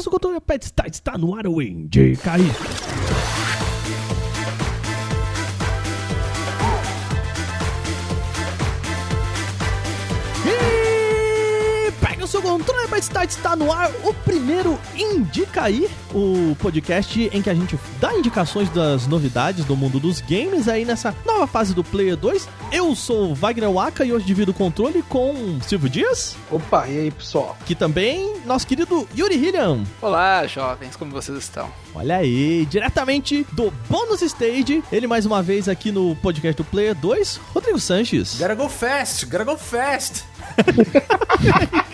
Seu controle, pet está, está no ar o Indicaí. Pega o seu controle, pet está, está no ar o primeiro Indicaí, o podcast em que a gente dá indicações das novidades do mundo dos games aí nessa nova fase do Player 2. Eu sou o Wagner Waka e hoje divido o controle com Silvio Dias, Opa, e aí, pessoal? que também nosso querido Yuri Hilliam. Olá, jovens, como vocês estão? Olha aí, diretamente do Bônus Stage, ele mais uma vez aqui no podcast do Player 2, Rodrigo Sanches. Gotta go fast, gotta go fast.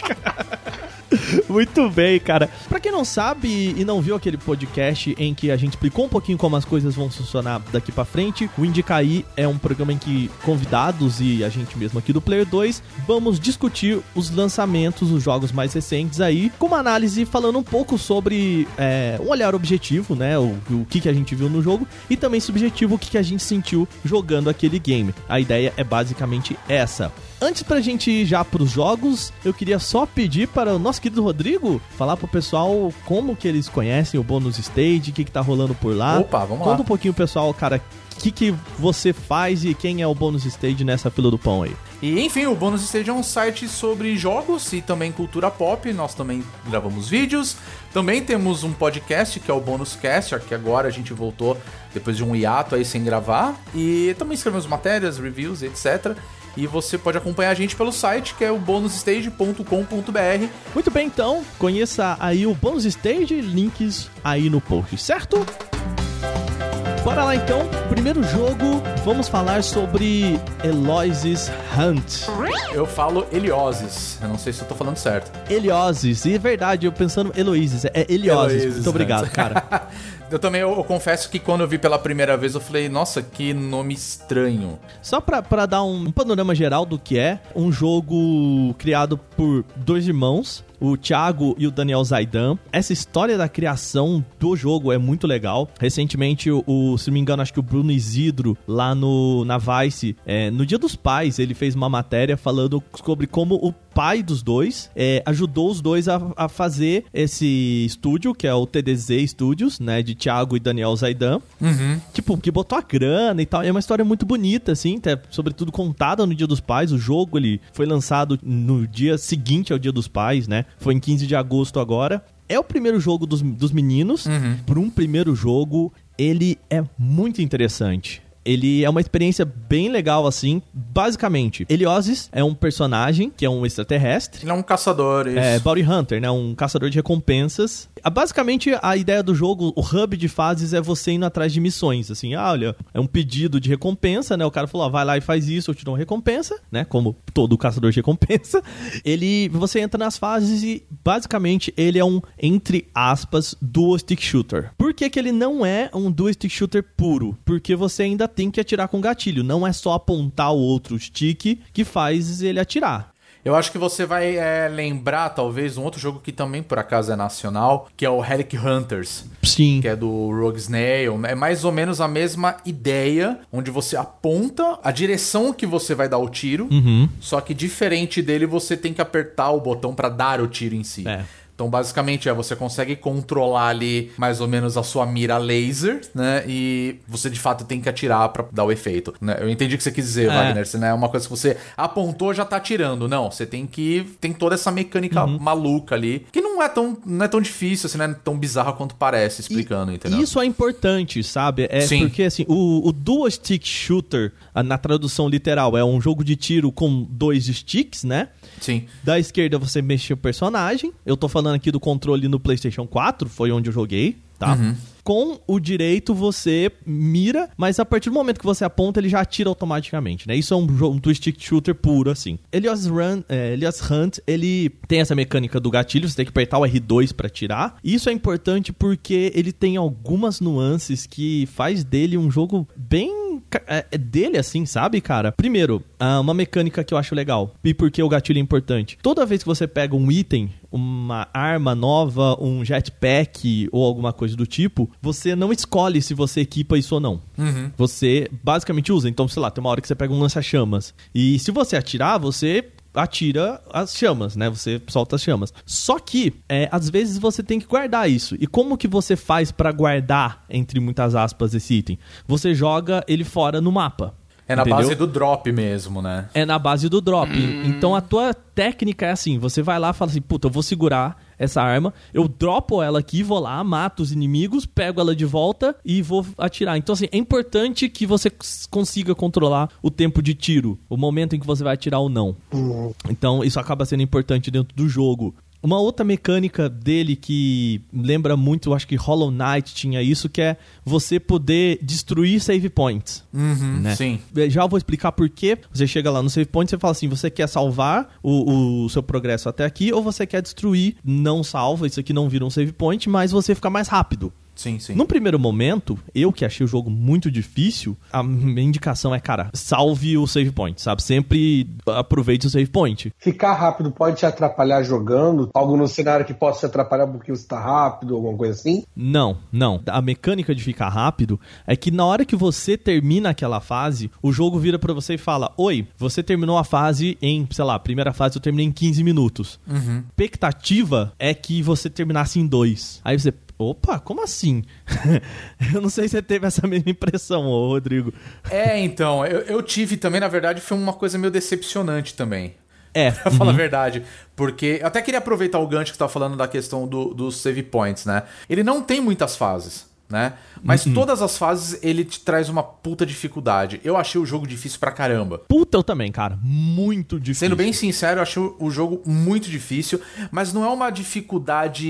Muito bem, cara. Pra quem não sabe e não viu aquele podcast em que a gente explicou um pouquinho como as coisas vão funcionar daqui pra frente, o Indicaí é um programa em que convidados e a gente mesmo aqui do Player 2 vamos discutir os lançamentos, os jogos mais recentes aí, com uma análise falando um pouco sobre é, um olhar objetivo, né? O, o que, que a gente viu no jogo e também subjetivo o que, que a gente sentiu jogando aquele game. A ideia é basicamente essa. Antes pra gente ir já pros jogos, eu queria só pedir para o nosso querido Rodrigo falar pro pessoal como que eles conhecem o Bônus Stage, o que que tá rolando por lá. Opa, vamos Conta lá. um pouquinho, pessoal, cara, o que que você faz e quem é o Bônus Stage nessa fila do pão aí. E enfim, o Bônus Stage é um site sobre jogos e também cultura pop. Nós também gravamos vídeos. Também temos um podcast que é o Bônus Cast, que agora a gente voltou depois de um hiato aí sem gravar. E também escrevemos matérias, reviews, etc. E você pode acompanhar a gente pelo site que é o bonusstage.com.br. Muito bem, então, conheça aí o Bônus Stage, links aí no post, certo? Bora lá então, primeiro jogo, vamos falar sobre Eloise's Hunt. Eu falo Helioses. Eu não sei se eu tô falando certo. Elioses, e é verdade, eu pensando Eloises, é Elioses. Muito obrigado, cara. Eu também eu, eu confesso que quando eu vi pela primeira vez eu falei, nossa, que nome estranho. Só pra, pra dar um panorama geral do que é, um jogo criado por dois irmãos, o Thiago e o Daniel Zaidan. Essa história da criação do jogo é muito legal. Recentemente, o, se não me engano, acho que o Bruno Isidro, lá no, na Vice, é, no Dia dos Pais, ele fez uma matéria falando sobre como o pai dos dois é, ajudou os dois a, a fazer esse estúdio, que é o TDZ Studios, né, de Thiago e Daniel Zaidan. Tipo, que botou a grana e tal. É uma história muito bonita, assim, até, sobretudo contada no Dia dos Pais. O jogo, ele foi lançado no dia seguinte ao Dia dos Pais, né? Foi em 15 de agosto agora. É o primeiro jogo dos, dos meninos. Por um primeiro jogo, ele é muito interessante. Ele é uma experiência bem legal, assim. Basicamente, Helioses é um personagem que é um extraterrestre. Ele é um caçador, isso. É, Bounty Hunter, né? Um caçador de recompensas. Ah, Basicamente, a ideia do jogo, o hub de fases é você indo atrás de missões. Assim, ah, olha, é um pedido de recompensa, né? O cara falou, ó, vai lá e faz isso, eu te dou uma recompensa, né? Como todo caçador de recompensa. Ele, você entra nas fases e, basicamente, ele é um, entre aspas, dual stick shooter. Por que que ele não é um dual stick shooter puro? Porque você ainda tem que atirar com gatilho. Não é só apontar o outro stick que faz ele atirar. Eu acho que você vai é, lembrar, talvez, um outro jogo que também, por acaso, é nacional, que é o Relic Hunters, Sim. que é do Rogue Snail. É mais ou menos a mesma ideia, onde você aponta a direção que você vai dar o tiro, Uhum. só que diferente dele, você tem que apertar o botão pra dar o tiro em si. É. Então, basicamente, é você consegue controlar ali mais ou menos a sua mira laser, né? E você de fato tem que atirar pra dar o efeito. Né? Eu entendi o que você quis dizer, É. Wagner. Se não é uma coisa que você apontou já tá atirando. Não, você tem que. Tem toda essa mecânica Uhum. maluca ali. Que não é tão, não é tão difícil, assim, não é tão bizarra quanto parece explicando, entendeu? Isso é importante, sabe? É Sim. porque assim, o, o dual stick shooter, na tradução literal, é um jogo de tiro com dois sticks, né? Sim. Da esquerda você mexe o personagem. Eu tô falando aqui do controle no PlayStation 4, foi onde eu joguei, tá? Com o direito você mira, mas a partir do momento que você aponta, ele já atira automaticamente, né? Isso é um um twist shooter puro, assim. Elias, Run, é, Elias Hunt, ele tem essa mecânica do gatilho, você tem que apertar o R2 pra atirar. Isso é importante porque ele tem algumas nuances que faz dele um jogo bem é, é dele assim, sabe, cara? Primeiro, ah, uma mecânica que eu acho legal e porque o gatilho é importante. Toda vez que você pega um item, uma arma nova, um jetpack ou alguma coisa do tipo, você não escolhe se você equipa isso ou não. Você basicamente usa. Então, sei lá, tem uma hora que você pega um lança-chamas. E se você atirar, você atira as chamas, né? Você solta as chamas. Só que, é, às vezes você tem que guardar isso. E como que você faz para guardar, entre muitas aspas, esse item? Você joga ele fora no mapa. É na Entendeu? base do drop mesmo, né? É na base do drop. Então a tua técnica é assim: você vai lá e fala assim, puta, eu vou segurar essa arma, eu dropo ela aqui, vou lá, mato os inimigos, pego ela de volta e vou atirar. Então, assim, é importante que você cons- consiga controlar o tempo de tiro, o momento em que você vai atirar ou não. Então, isso acaba sendo importante dentro do jogo. Uma outra mecânica dele que lembra muito, eu acho que Hollow Knight tinha isso, que é você poder destruir save points. Uhum, né? Sim. Já vou explicar por quê. Você chega lá no save point e você fala assim: você quer salvar o, o seu progresso até aqui ou você quer destruir? Não salva, isso aqui não vira um save point, mas você fica mais rápido. Sim, sim. Num primeiro momento, eu que achei o jogo muito difícil, a minha indicação é, cara, salve o save point, sabe? Sempre aproveite o save point. Ficar rápido pode te atrapalhar jogando? Algo no cenário que possa te atrapalhar porque você tá rápido, alguma coisa assim? Não, não. A mecânica de ficar rápido é que na hora que você termina aquela fase, o jogo vira pra você e fala: Oi, você terminou a fase em, sei lá, a primeira fase eu terminei em 15 minutos. Expectativa é que você terminasse em dois. Aí você. Opa, como assim? eu não sei se você teve essa mesma impressão, ô Rodrigo. É, então, eu, eu tive também, na verdade, foi uma coisa meio decepcionante também. É, Pra falar a verdade. Porque eu até queria aproveitar o gancho que você tá falando da questão do- dos save points, né? Ele não tem muitas fases, né? Mas todas as fases ele te traz uma puta dificuldade. Eu achei o jogo difícil pra caramba. puta eu também, cara. Muito difícil. Sendo bem sincero, eu achei o- jogo muito difícil, mas não é uma dificuldade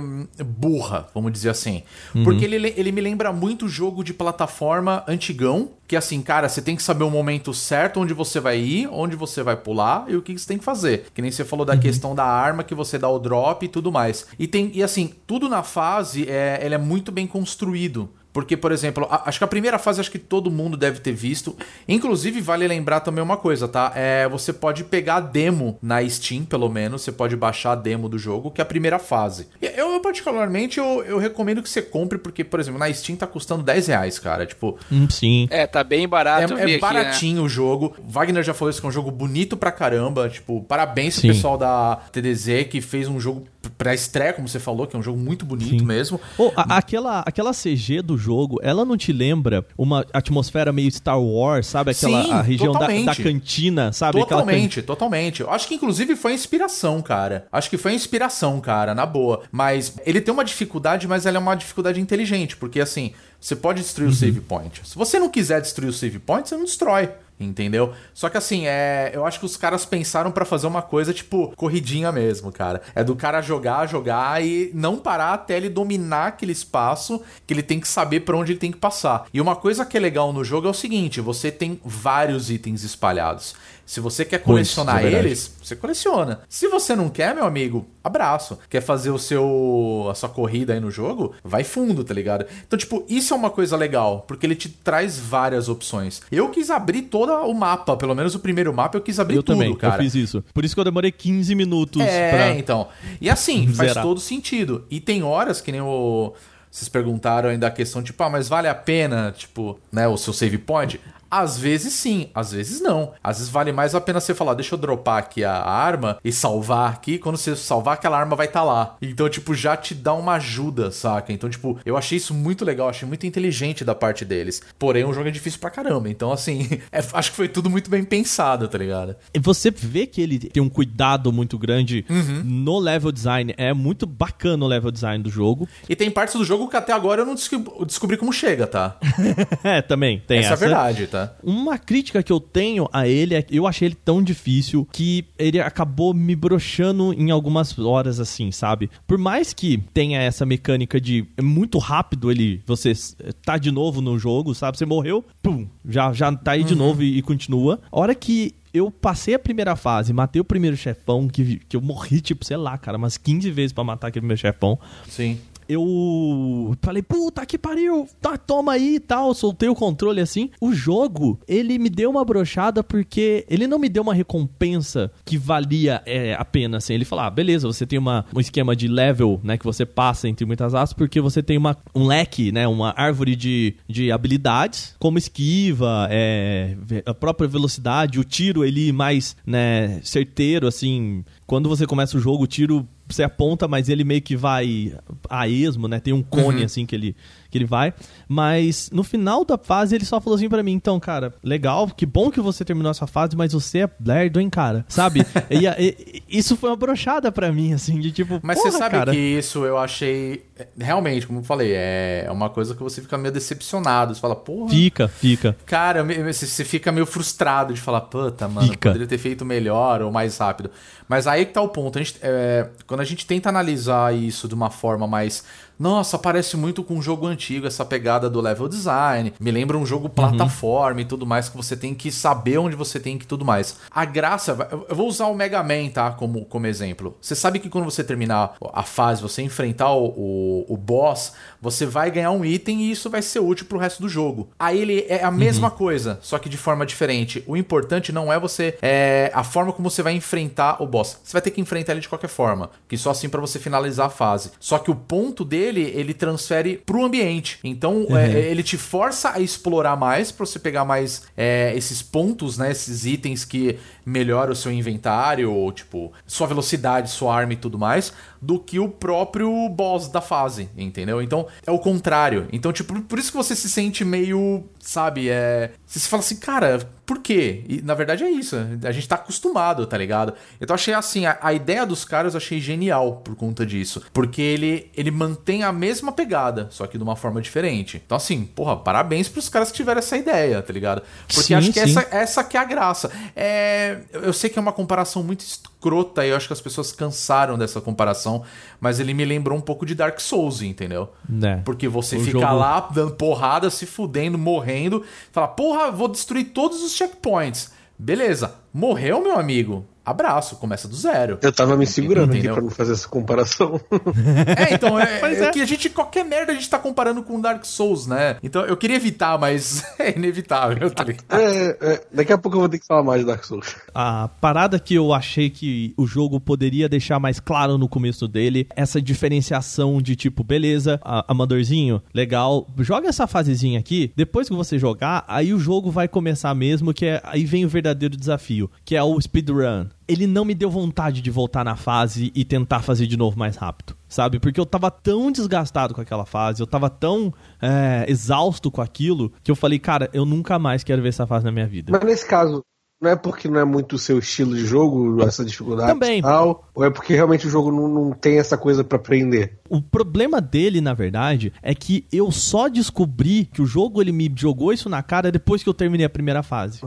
hum, burra, vamos dizer assim. Porque ele, ele me lembra muito jogo de plataforma antigão, que assim, cara, você tem que saber o momento certo onde você vai ir, onde você vai pular e o que você tem que fazer. Que nem você falou da questão da arma que você dá o drop e tudo mais. E tem e assim, tudo na fase é, ele é muito bem construído. Porque, por exemplo, a- acho que a primeira fase acho que todo mundo deve ter visto. Inclusive, vale lembrar também uma coisa, tá? É, você pode pegar a demo na Steam, pelo menos. Você pode baixar a demo do jogo, que é a primeira fase. E Eu, eu, particularmente, eu, eu recomendo que você compre, porque, por exemplo, na Steam tá custando 10 reais, cara. Tipo, Hum, sim. É, tá bem barato. eu é, vi é aqui, né? baratinho o jogo. Wagner já falou isso, que é um jogo bonito pra caramba. Tipo, parabéns Sim. pro pessoal da TDZ que fez um jogo pra estreia, como você falou, que é um jogo muito bonito Sim. mesmo. Ô, a- aquela, aquela CG do jogo, ela não te lembra uma atmosfera meio Star Wars, sabe? Aquela Sim, a região da, totalmente. da cantina, sabe? Aquela can- Totalmente, totalmente. Eu acho que inclusive foi inspiração, cara. Acho que foi inspiração, cara, na boa. Mas ele tem uma dificuldade, mas ela é uma dificuldade inteligente, porque assim, você pode destruir Uhum. o save point. Se você não quiser destruir o save point, você não destrói. Entendeu? Só que assim, é, eu acho que os caras pensaram pra fazer uma coisa tipo corridinha mesmo, cara. É do cara jogar, jogar e não parar até ele dominar aquele espaço que ele tem que saber pra onde ele tem que passar. E uma coisa que é legal no jogo é o seguinte: você tem vários itens espalhados. Se você quer colecionar isso é eles, você coleciona. Se você não quer, meu amigo, abraço. Quer fazer o seu a sua corrida aí no jogo? Vai fundo, tá ligado? Então, tipo, isso é uma coisa legal, porque ele te traz várias opções. Eu quis abrir todo o mapa, pelo menos o primeiro mapa eu quis abrir Eu tudo, também, cara. eu fiz isso. Por isso que eu demorei 15 minutos É, pra... então. E assim, faz Zerar. todo sentido. E tem horas que nem o. Vocês perguntaram ainda a questão, tipo, ah, mas vale a pena, tipo, né, o seu save point? Às vezes sim, às vezes não. Às vezes vale mais a pena você falar, deixa eu dropar aqui a arma e salvar aqui. Quando você salvar, aquela arma vai estar lá. Então, tipo, já te dá uma ajuda, saca? Então, tipo, eu achei isso muito legal, achei muito inteligente da parte deles. Porém, o jogo é difícil pra caramba. Então, assim, é- acho que foi tudo muito bem pensado, tá ligado? E Você vê que ele tem um cuidado muito grande Uhum. no level design. É muito bacana o level design do jogo. E tem partes do jogo que até agora eu não descobri, descobri como chega, tá? é, também tem essa, essa. é a verdade, tá? Uma crítica que eu tenho a ele é que eu achei ele tão difícil que ele acabou me broxando em algumas horas, assim, sabe? Por mais que tenha essa mecânica de é muito rápido ele, você s- tá de novo no jogo, sabe? Você morreu, pum, já, já tá aí de novo e, e continua. A hora que eu passei a primeira fase, matei o primeiro chefão, que, que eu morri, tipo, sei lá, cara, umas 15 vezes pra matar aquele primeiro chefão. Sim. Eu falei, puta que pariu, tá, toma aí e tal, soltei o controle assim. O jogo, ele me deu uma brochada porque ele não me deu uma recompensa que valia é, a pena, assim. Ele falou, ah, beleza, você tem uma, um esquema de level, né, que você passa entre muitas aspas, porque você tem uma, um leque, né, uma árvore de, de habilidades, como esquiva, é, a própria velocidade, o tiro, ele mais, né, certeiro, assim, quando você começa o jogo, o tiro você aponta, mas ele meio que vai a esmo, né? Tem um cone Uhum. assim que ele, que ele vai. Mas no final da fase ele só falou assim pra mim: então, cara, legal, que bom que você terminou essa fase, mas você é lerdo, hein, cara? Sabe? e, e- isso foi uma brochada pra mim, assim, de tipo. Mas você sabe cara. que isso eu achei. é, Realmente, como eu falei, é uma coisa que você fica meio decepcionado. Você fala, porra. Fica, fica. Cara, você fica meio frustrado de falar, puta, mano, Fica. poderia ter feito melhor ou mais rápido. Mas aí que tá o ponto. A gente, é, quando a gente tenta analisar isso de uma forma mais. Nossa, parece muito com um jogo antigo, essa pegada do level design. Me lembra um jogo plataforma e tudo mais, que você tem que saber onde você tem que tudo mais. A graça. Eu vou usar o Mega Man, tá? Como, como exemplo. Você sabe que quando você terminar a fase, você enfrentar o, o, o boss, você vai ganhar um item e isso vai ser útil pro resto do jogo. Aí ele é a mesma coisa, só que de forma diferente. O importante não é você. É a forma como você vai enfrentar o boss. Você vai ter que enfrentar ele de qualquer forma. Que só assim pra você finalizar a fase. Só que o ponto dele, ele transfere pro ambiente. Então, é, ele te força a explorar mais pra você pegar mais é, esses pontos, né? Esses itens que melhoram o seu inventário, ou tipo, sua velocidade, sua arma e tudo mais, do que o próprio boss da fase, entendeu? Então, é o contrário. Então, tipo, por isso que você se sente meio, sabe, é. Você se fala assim, cara, por quê? E na verdade é isso. A gente tá acostumado, tá ligado? Então, achei assim, a, a ideia dos caras eu achei genial por conta disso. Porque ele, ele mantém a mesma pegada, só que de uma forma diferente. Então, assim, porra, parabéns pros caras que tiveram essa ideia, tá ligado? Porque Sim, acho que sim. essa, essa que é a graça. É, eu sei que é uma comparação muito escrota e eu acho que as pessoas cansaram dessa comparação, mas ele me lembrou um pouco de Dark Souls, entendeu? Né. Porque você O fica jogo- lá dando porrada, se fudendo, morrendo, fala, porra, vou destruir todos os checkpoints. Beleza, morreu, meu amigo. Abraço, começa do zero. Eu tava me segurando Entendeu? aqui pra não fazer essa comparação. É, então, é, é é. que a gente, qualquer merda, a gente tá comparando com Dark Souls, né? Então eu queria evitar, mas é inevitável, tá ligado? é, é, daqui a pouco eu vou ter que falar mais de Dark Souls. A parada que eu achei que o jogo poderia deixar mais claro no começo dele, essa diferenciação de tipo, beleza, a- amadorzinho, legal, joga essa fasezinha aqui, depois que você jogar, aí o jogo vai começar mesmo, que é, aí vem o verdadeiro desafio, que é o speedrun. Ele não me deu vontade de voltar na fase e tentar fazer de novo mais rápido, sabe? Porque eu tava tão desgastado com aquela fase, eu tava tão é, exausto com aquilo, que eu falei, cara, eu nunca mais quero ver essa fase na minha vida. Mas nesse caso, não é porque não é muito o seu estilo de jogo, essa dificuldade Também. tal, ou é porque realmente o jogo não, não tem essa coisa pra aprender? O problema dele, na verdade, é que eu só descobri que o jogo ele me jogou isso na cara depois que eu terminei a primeira fase.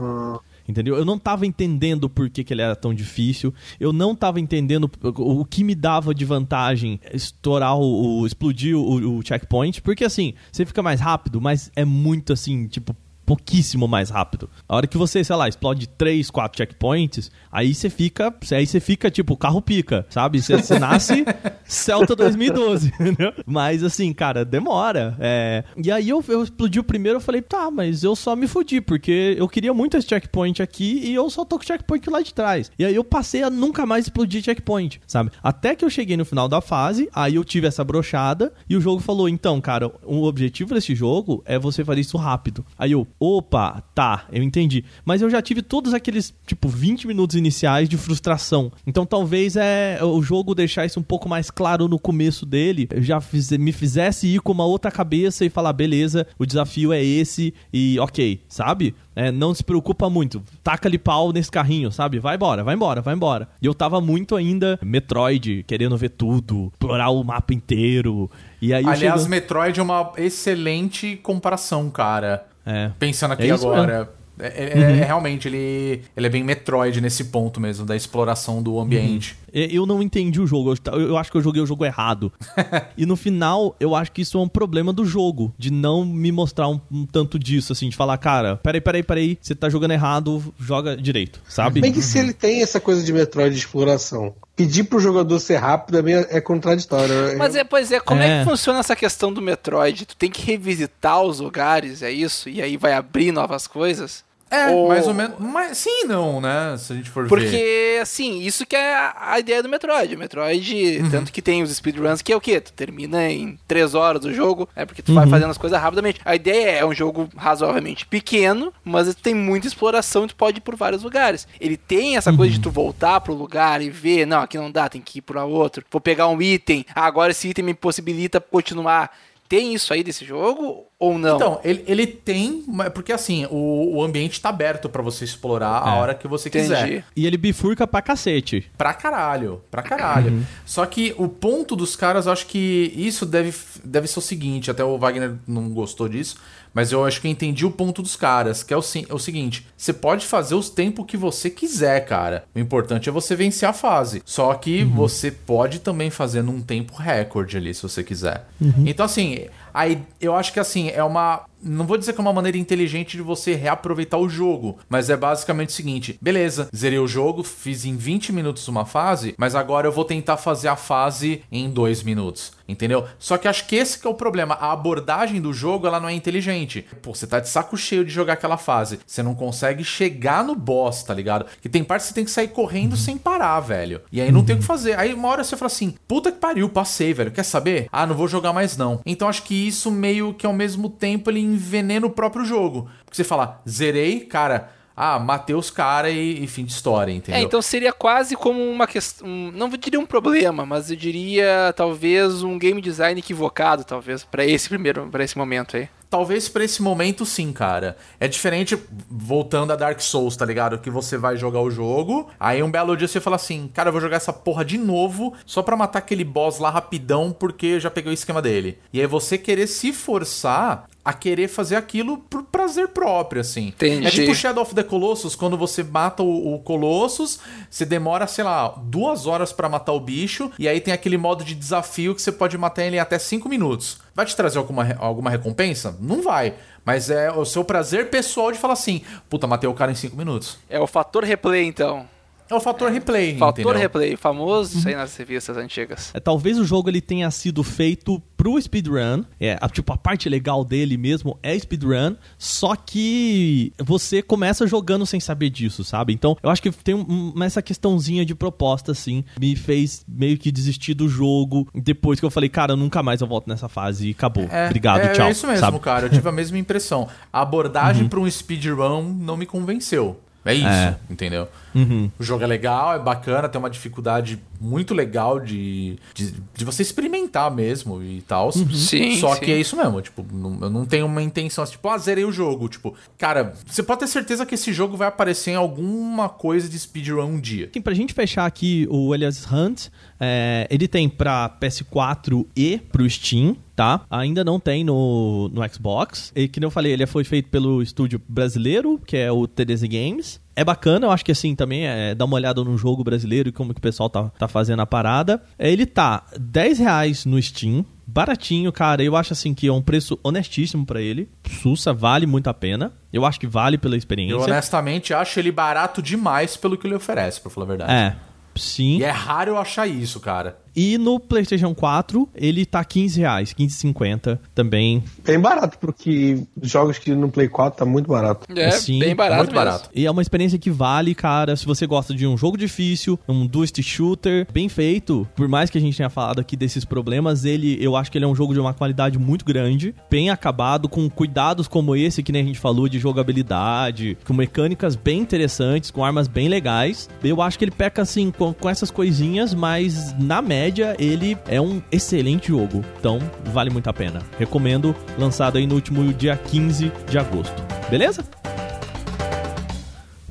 Entendeu? Eu não tava entendendo por que, que ele era tão difícil. Eu não tava entendendo o que me dava de vantagem estourar o. o- explodir o, o checkpoint. Porque assim, você fica mais rápido, mas é muito assim, tipo. Pouquíssimo mais rápido. A hora que você, sei lá, explode 3, 4 checkpoints, aí você fica. Aí você fica, tipo, carro pica, sabe? Você, você nasce Celta 2012, entendeu? Mas assim, cara, demora. É... E aí eu, eu explodi o primeiro, eu falei, tá, mas eu só me fudi, porque eu queria muito esse checkpoint aqui e eu só tô com o checkpoint lá de trás. E aí eu passei a nunca mais explodir checkpoint, sabe? Até que eu cheguei no final da fase, aí eu tive essa brochada e o jogo falou, então, cara, o objetivo desse jogo é você fazer isso rápido. Aí eu, opa, tá, eu entendi. Mas eu já tive todos aqueles, tipo, 20 minutos iniciais de frustração. Então talvez é o jogo deixar isso um pouco mais claro no começo dele, eu já fiz- me fizesse ir com uma outra cabeça e falar, beleza, o desafio é esse e ok, sabe? É, não se preocupa muito, taca-lhe pau nesse carrinho, sabe? Vai embora, vai embora, vai embora. E eu tava muito ainda Metroid, querendo ver tudo, explorar o mapa inteiro. E aí Aliás, chego- Metroid é uma excelente comparação, cara. É. Pensando aqui É agora. É, é- é realmente, ele, ele é bem Metroid nesse ponto mesmo, da exploração do ambiente. E- Eu não entendi o jogo. Eu, acho que eu joguei o jogo errado. e no final, eu acho que isso é um problema do jogo. De não me mostrar um, um tanto disso, assim. De falar, cara, peraí, peraí, peraí. Você tá jogando errado, joga direito, sabe? Bem que se ele tem essa coisa de Metroid de exploração, pedir pro jogador ser rápido também é é contraditório. Mas é, pois é, como é. É. que funciona essa questão do Metroid? Tu tem que revisitar os lugares, é isso? E aí vai abrir novas coisas? É, Ou- mais ou menos. Mas sim não, né? Se a gente for ver. Porque, assim, isso que é a ideia do Metroid. O Metroid, Uhum. tanto que tem os speedruns, que é o quê? Tu termina em 3 horas o jogo, é porque tu vai fazendo as coisas rapidamente. A ideia é um jogo razoavelmente pequeno, mas tem muita exploração e tu pode ir por vários lugares. Ele tem essa coisa de tu voltar pro lugar e ver, não, aqui não dá, tem que ir pra outro. Vou pegar um item, ah, agora esse item me possibilita continuar. Tem isso aí desse jogo ou não? Então, ele, ele tem, porque assim, o, o ambiente tá aberto pra você explorar a É. hora que você Entendi. quiser. E ele bifurca pra cacete. Pra caralho, pra caralho. Só que o ponto dos caras, eu acho que isso deve, deve ser o seguinte, até o Wagner não gostou disso, mas eu acho que eu entendi o ponto dos caras, que é o, é o seguinte, você pode fazer os tempos que você quiser, cara. O importante é você vencer a fase. Só que você pode também fazer num tempo recorde ali, se você quiser. Então, assim, aí eu acho que assim, é uma. Não vou dizer que é uma maneira inteligente de você reaproveitar o jogo, mas é basicamente o seguinte: beleza, zerei o jogo, fiz em 20 minutos uma fase, mas agora eu vou tentar fazer a fase em 2 minutos. Entendeu? Só que acho que esse que é o problema. A abordagem do jogo, ela não é inteligente. Pô, você tá de saco cheio de jogar aquela fase. Você não consegue chegar no boss, tá ligado? Que tem parte que você tem que sair correndo sem parar, velho. E aí não tem o que fazer. Aí uma hora você fala assim: puta que pariu, passei, velho. Quer saber? Ah, não vou jogar mais não. Então acho que isso meio que ao mesmo tempo ele envenena o próprio jogo. Porque você fala, zerei, cara. Ah, matei os caras e, e fim de história, entendeu? É, então seria quase como uma questão. Não diria um problema, mas eu diria talvez um game design equivocado, talvez, pra esse primeiro, para esse momento aí. Talvez pra esse momento sim, cara. É diferente, voltando a Dark Souls, tá ligado? Que você vai jogar o jogo, aí um belo dia você fala assim, cara, eu vou jogar essa porra de novo, só pra matar aquele boss lá rapidão, porque eu já peguei o esquema dele. E aí você querer se forçar a querer fazer aquilo por prazer próprio, assim. Entendi. É tipo Shadow of the Colossus, quando você mata o, o Colossus, você demora, sei lá, duas horas pra matar o bicho, e aí tem aquele modo de desafio que você pode matar ele em até cinco minutos. Vai te trazer alguma, alguma recompensa? Não vai. Mas é o seu prazer pessoal de falar assim, puta, matei o cara em cinco minutos. É o fator replay, então. É o fator replay, Fator entendeu? replay, famoso isso aí nas revistas antigas. É, talvez o jogo ele tenha sido feito pro speedrun. É, a, tipo, a parte legal dele mesmo é speedrun, só que você começa jogando sem saber disso, sabe? Então, eu acho que tem um- essa questãozinha de proposta, assim, me fez meio que desistir do jogo depois que eu falei, cara, nunca mais eu volto nessa fase e acabou. É, Obrigado, é, tchau. É isso mesmo, sabe? cara. Eu tive a mesma impressão. A abordagem pra um speedrun não me convenceu. É isso, É. entendeu? Uhum. O jogo é legal, é bacana, tem uma dificuldade muito legal de, de, de você experimentar mesmo e tal. Sim, Só sim. que é isso mesmo, tipo, não, eu não tenho uma intenção assim, tipo, ah, zerei o jogo. Tipo, cara, você pode ter certeza que esse jogo vai aparecer em alguma coisa de speedrun um dia. Assim, pra gente fechar aqui o Elias Hunt, é, ele tem pra PS4 e pro Steam, tá? Ainda não tem no, no Xbox. E que nem eu falei, ele foi feito pelo estúdio brasileiro, que é o TDZ Games. É bacana, eu acho que assim também é dar uma olhada no jogo brasileiro e como que o pessoal tá, tá fazendo a parada. É, Ele tá 10 reais no Steam, baratinho, cara. Eu acho assim que é um preço honestíssimo pra ele. Sussa, vale muito a pena. Eu acho que vale pela experiência. Eu honestamente acho ele barato demais pelo que ele oferece, pra falar a verdade. É, sim. E é raro eu achar isso, cara. E no PlayStation 4, ele tá 15 reais, 15,50 também. Bem barato, porque jogos que no Play 4 tá muito barato. É, Sim, bem barato muito mesmo. barato. E é uma experiência que vale, cara, se você gosta de um jogo difícil, um duist shooter, bem feito. Por mais que a gente tenha falado aqui desses problemas, ele, eu acho que ele é um jogo de uma qualidade muito grande, bem acabado, com cuidados como esse que nem a gente falou de jogabilidade, com mecânicas bem interessantes, com armas bem legais. Eu acho que ele peca assim com, com essas coisinhas, mas na média ele é um excelente jogo. Então, vale muito a pena. Recomendo, lançado aí no último dia 15 de agosto. Beleza?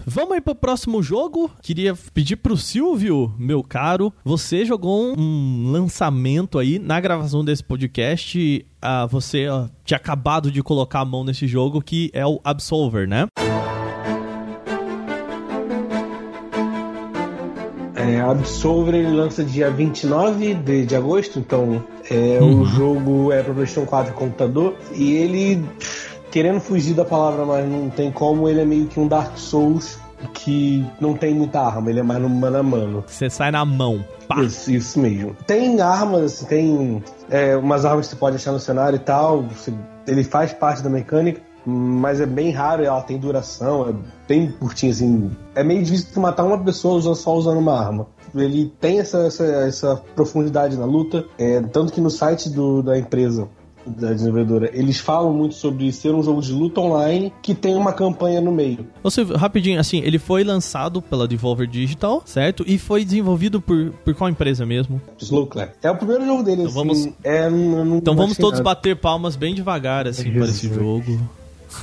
Vamos aí pro próximo jogo. Queria pedir pro Silvio, meu caro, você jogou um, lançamento aí na gravação desse podcast. Ah, você ó, tinha acabado de colocar a mão nesse jogo que é o Absolver, né? É, Absolver ele lança dia 29 de, de agosto, então é, o jogo é para PlayStation 4 e computador. E ele, querendo fugir da palavra, mas não tem como, ele é meio que um Dark Souls que não tem muita arma, ele é mais no mano a mano. Você sai na mão. Pá. Isso, isso mesmo. Tem armas, assim, tem é, umas armas que você pode achar no cenário e tal. você- ele faz parte da mecânica, mas é bem raro, ela tem duração, é bem curtinho, assim. É meio difícil tu matar uma pessoa usando, só usando uma arma. Ele tem essa, essa, essa profundidade na luta, é, tanto que no site do, da empresa da desenvolvedora, eles falam muito sobre ser um jogo de luta online que tem uma campanha no meio. Ô, Silvio, rapidinho, assim, ele foi lançado pela Devolver Digital, certo? E foi desenvolvido por, por qual empresa mesmo? Slow Clap. É o primeiro jogo dele, Então assim. vamos- é, não- não Então vamos todos nada. bater palmas bem devagar, assim, para esse Jesus. jogo.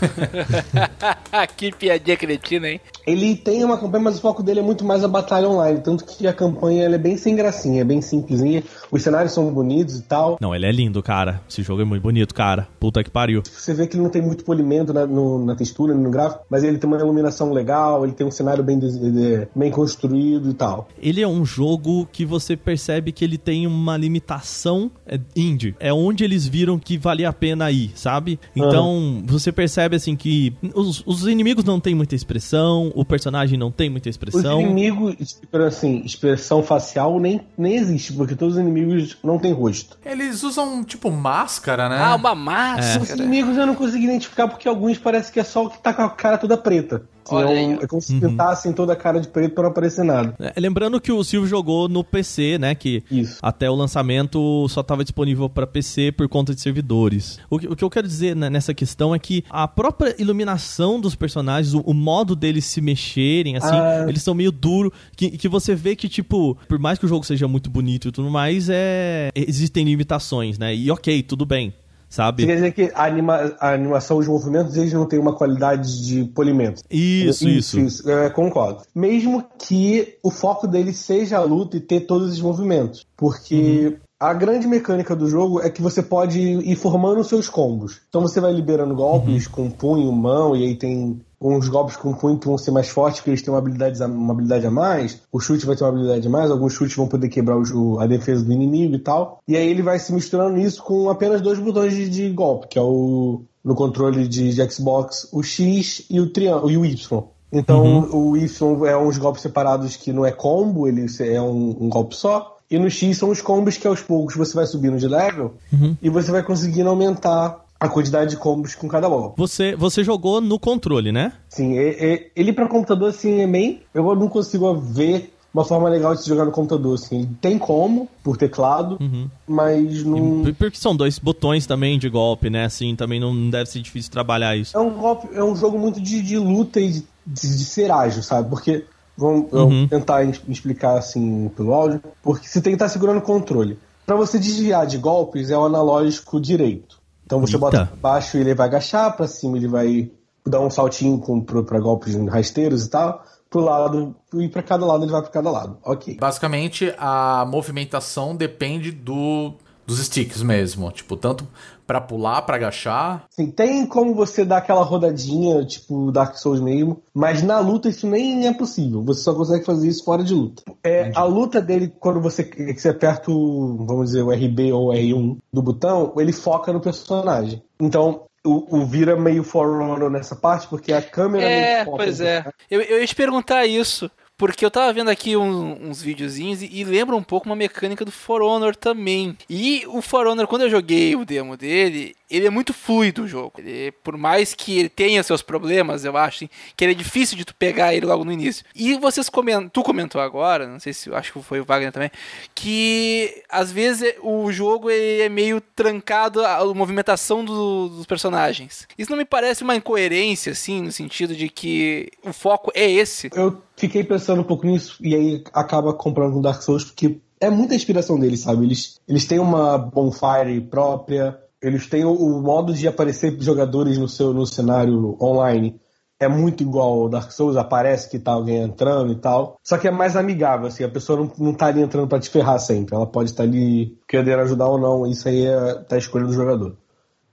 que piadinha cretina, hein? Ele tem uma campanha, mas o foco dele é muito mais a batalha online. Tanto que a campanha ela é bem sem gracinha, é bem simplesinha. Os cenários são bonitos e tal. Não, ele é lindo, cara. Esse jogo é muito bonito, cara. Puta que pariu. Você vê que ele não tem muito polimento na, no- na textura, no gráfico, mas ele tem uma iluminação legal, ele tem um cenário bem, bem construído e tal. Ele é um jogo que você percebe que ele tem uma limitação é, indie. É onde eles viram que valia a pena ir, sabe? Então, você percebe assim que os, os inimigos não têm muita expressão, o personagem não tem muita Os expressão. inimigos, tipo, assim, expressão facial nem, nem existe, porque todos os inimigos não têm rosto. Eles usam, tipo, máscara, né? Ah, uma Os máscara. inimigos eu não consegui identificar porque alguns parece que é só o que tá com a cara toda preta. Assim, Olha é, um, é como se pintassem toda a cara de preto pra não aparecer nada. É, lembrando que o Silvio jogou no PC, né? Que Isso. até o lançamento só estava disponível para PC por conta de servidores. O que, o que eu quero dizer né, nessa questão é que a própria iluminação dos personagens, o, o modo deles se mexerem, assim, Ah. eles são meio duro, que, que você vê que, tipo, por mais que o jogo seja muito bonito e tudo mais, é existem limitações, né? E ok, tudo bem, Você sabe? quer dizer que a, anima- a animação, os movimentos, eles não têm uma qualidade de polimento. Isso, isso. eu concordo. Mesmo que o foco dele seja a luta e ter todos esses movimentos. Porque a grande mecânica do jogo é que você pode ir formando os seus combos. Então você vai liberando golpes com punho, mão, e aí tem uns golpes com punho que vão ser mais fortes, porque eles têm uma habilidade, a- uma habilidade a mais. O chute vai ter uma habilidade a mais, alguns chutes vão poder quebrar o- a defesa do inimigo e tal. E aí ele vai se misturando nisso com apenas dois botões de, de golpe, que é o no controle de, de Xbox, o X e o triângulo e o Y. Então o Y é uns golpes separados que não é combo, ele é um, um golpe só. E no X são os combos que aos poucos você vai subindo de level e você vai conseguindo aumentar a quantidade de combos com cada golpe. Você, você jogou no controle, né? Sim, e- e- ele para computador assim é bem. Eu não consigo ver uma forma legal de se jogar no computador. Assim. Ele tem como, por teclado, mas não. E- Porque são dois botões também de golpe, né? Assim, também não deve ser difícil trabalhar isso. É um, golpe, é um jogo muito de, de luta e de, de- de ser ágil, sabe? Porque. Vamos Uhum. tentar explicar assim pelo áudio. Porque você tem que estar segurando o controle. Para você desviar de golpes, é o analógico direito. Então você Eita. bota pra baixo ele vai agachar, pra cima ele vai dar um saltinho com, pro- pra golpes rasteiros e tal. Pro lado, e pra cada lado ele vai pra cada lado. Ok. Basicamente, a movimentação depende do dos sticks mesmo. Tipo, tanto pra pular, pra agachar. Assim, tem como você dar aquela rodadinha, tipo Dark Souls mesmo, mas na luta isso nem é possível. Você só consegue fazer isso fora de luta. É, a luta dele, quando você, que você aperta o, vamos dizer, o RB ou o R1 do botão, ele foca no personagem. Então, o, o vira meio forerunner nessa parte, porque a câmera meio É, pois é. Eu, eu ia te perguntar isso. Porque eu tava vendo aqui um- uns videozinhos e, e lembra um pouco uma mecânica do For Honor também. E o For Honor, quando eu joguei o demo dele, ele é muito fluido o jogo. Ele, por mais que ele tenha seus problemas, eu acho que ele é difícil de tu pegar ele logo no início. E vocês comentam, tu comentou agora, não sei se acho que foi o Wagner também, que às vezes o jogo é meio trancado a, a movimentação do- dos personagens. Isso não me parece uma incoerência, assim, no sentido de que o foco é esse. Eu fiquei pensando um pouco nisso e aí acaba comprando com Dark Souls porque é muita inspiração deles, sabe? Eles, eles têm uma bonfire própria, eles têm o, o modo de aparecer jogadores no seu no cenário online. É muito igual ao Dark Souls, aparece que tá alguém entrando e tal. Só que é mais amigável, assim, a pessoa não, não tá ali entrando pra te ferrar sempre. Ela pode estar ali querendo ajudar ou não, isso aí é tá a escolha do jogador.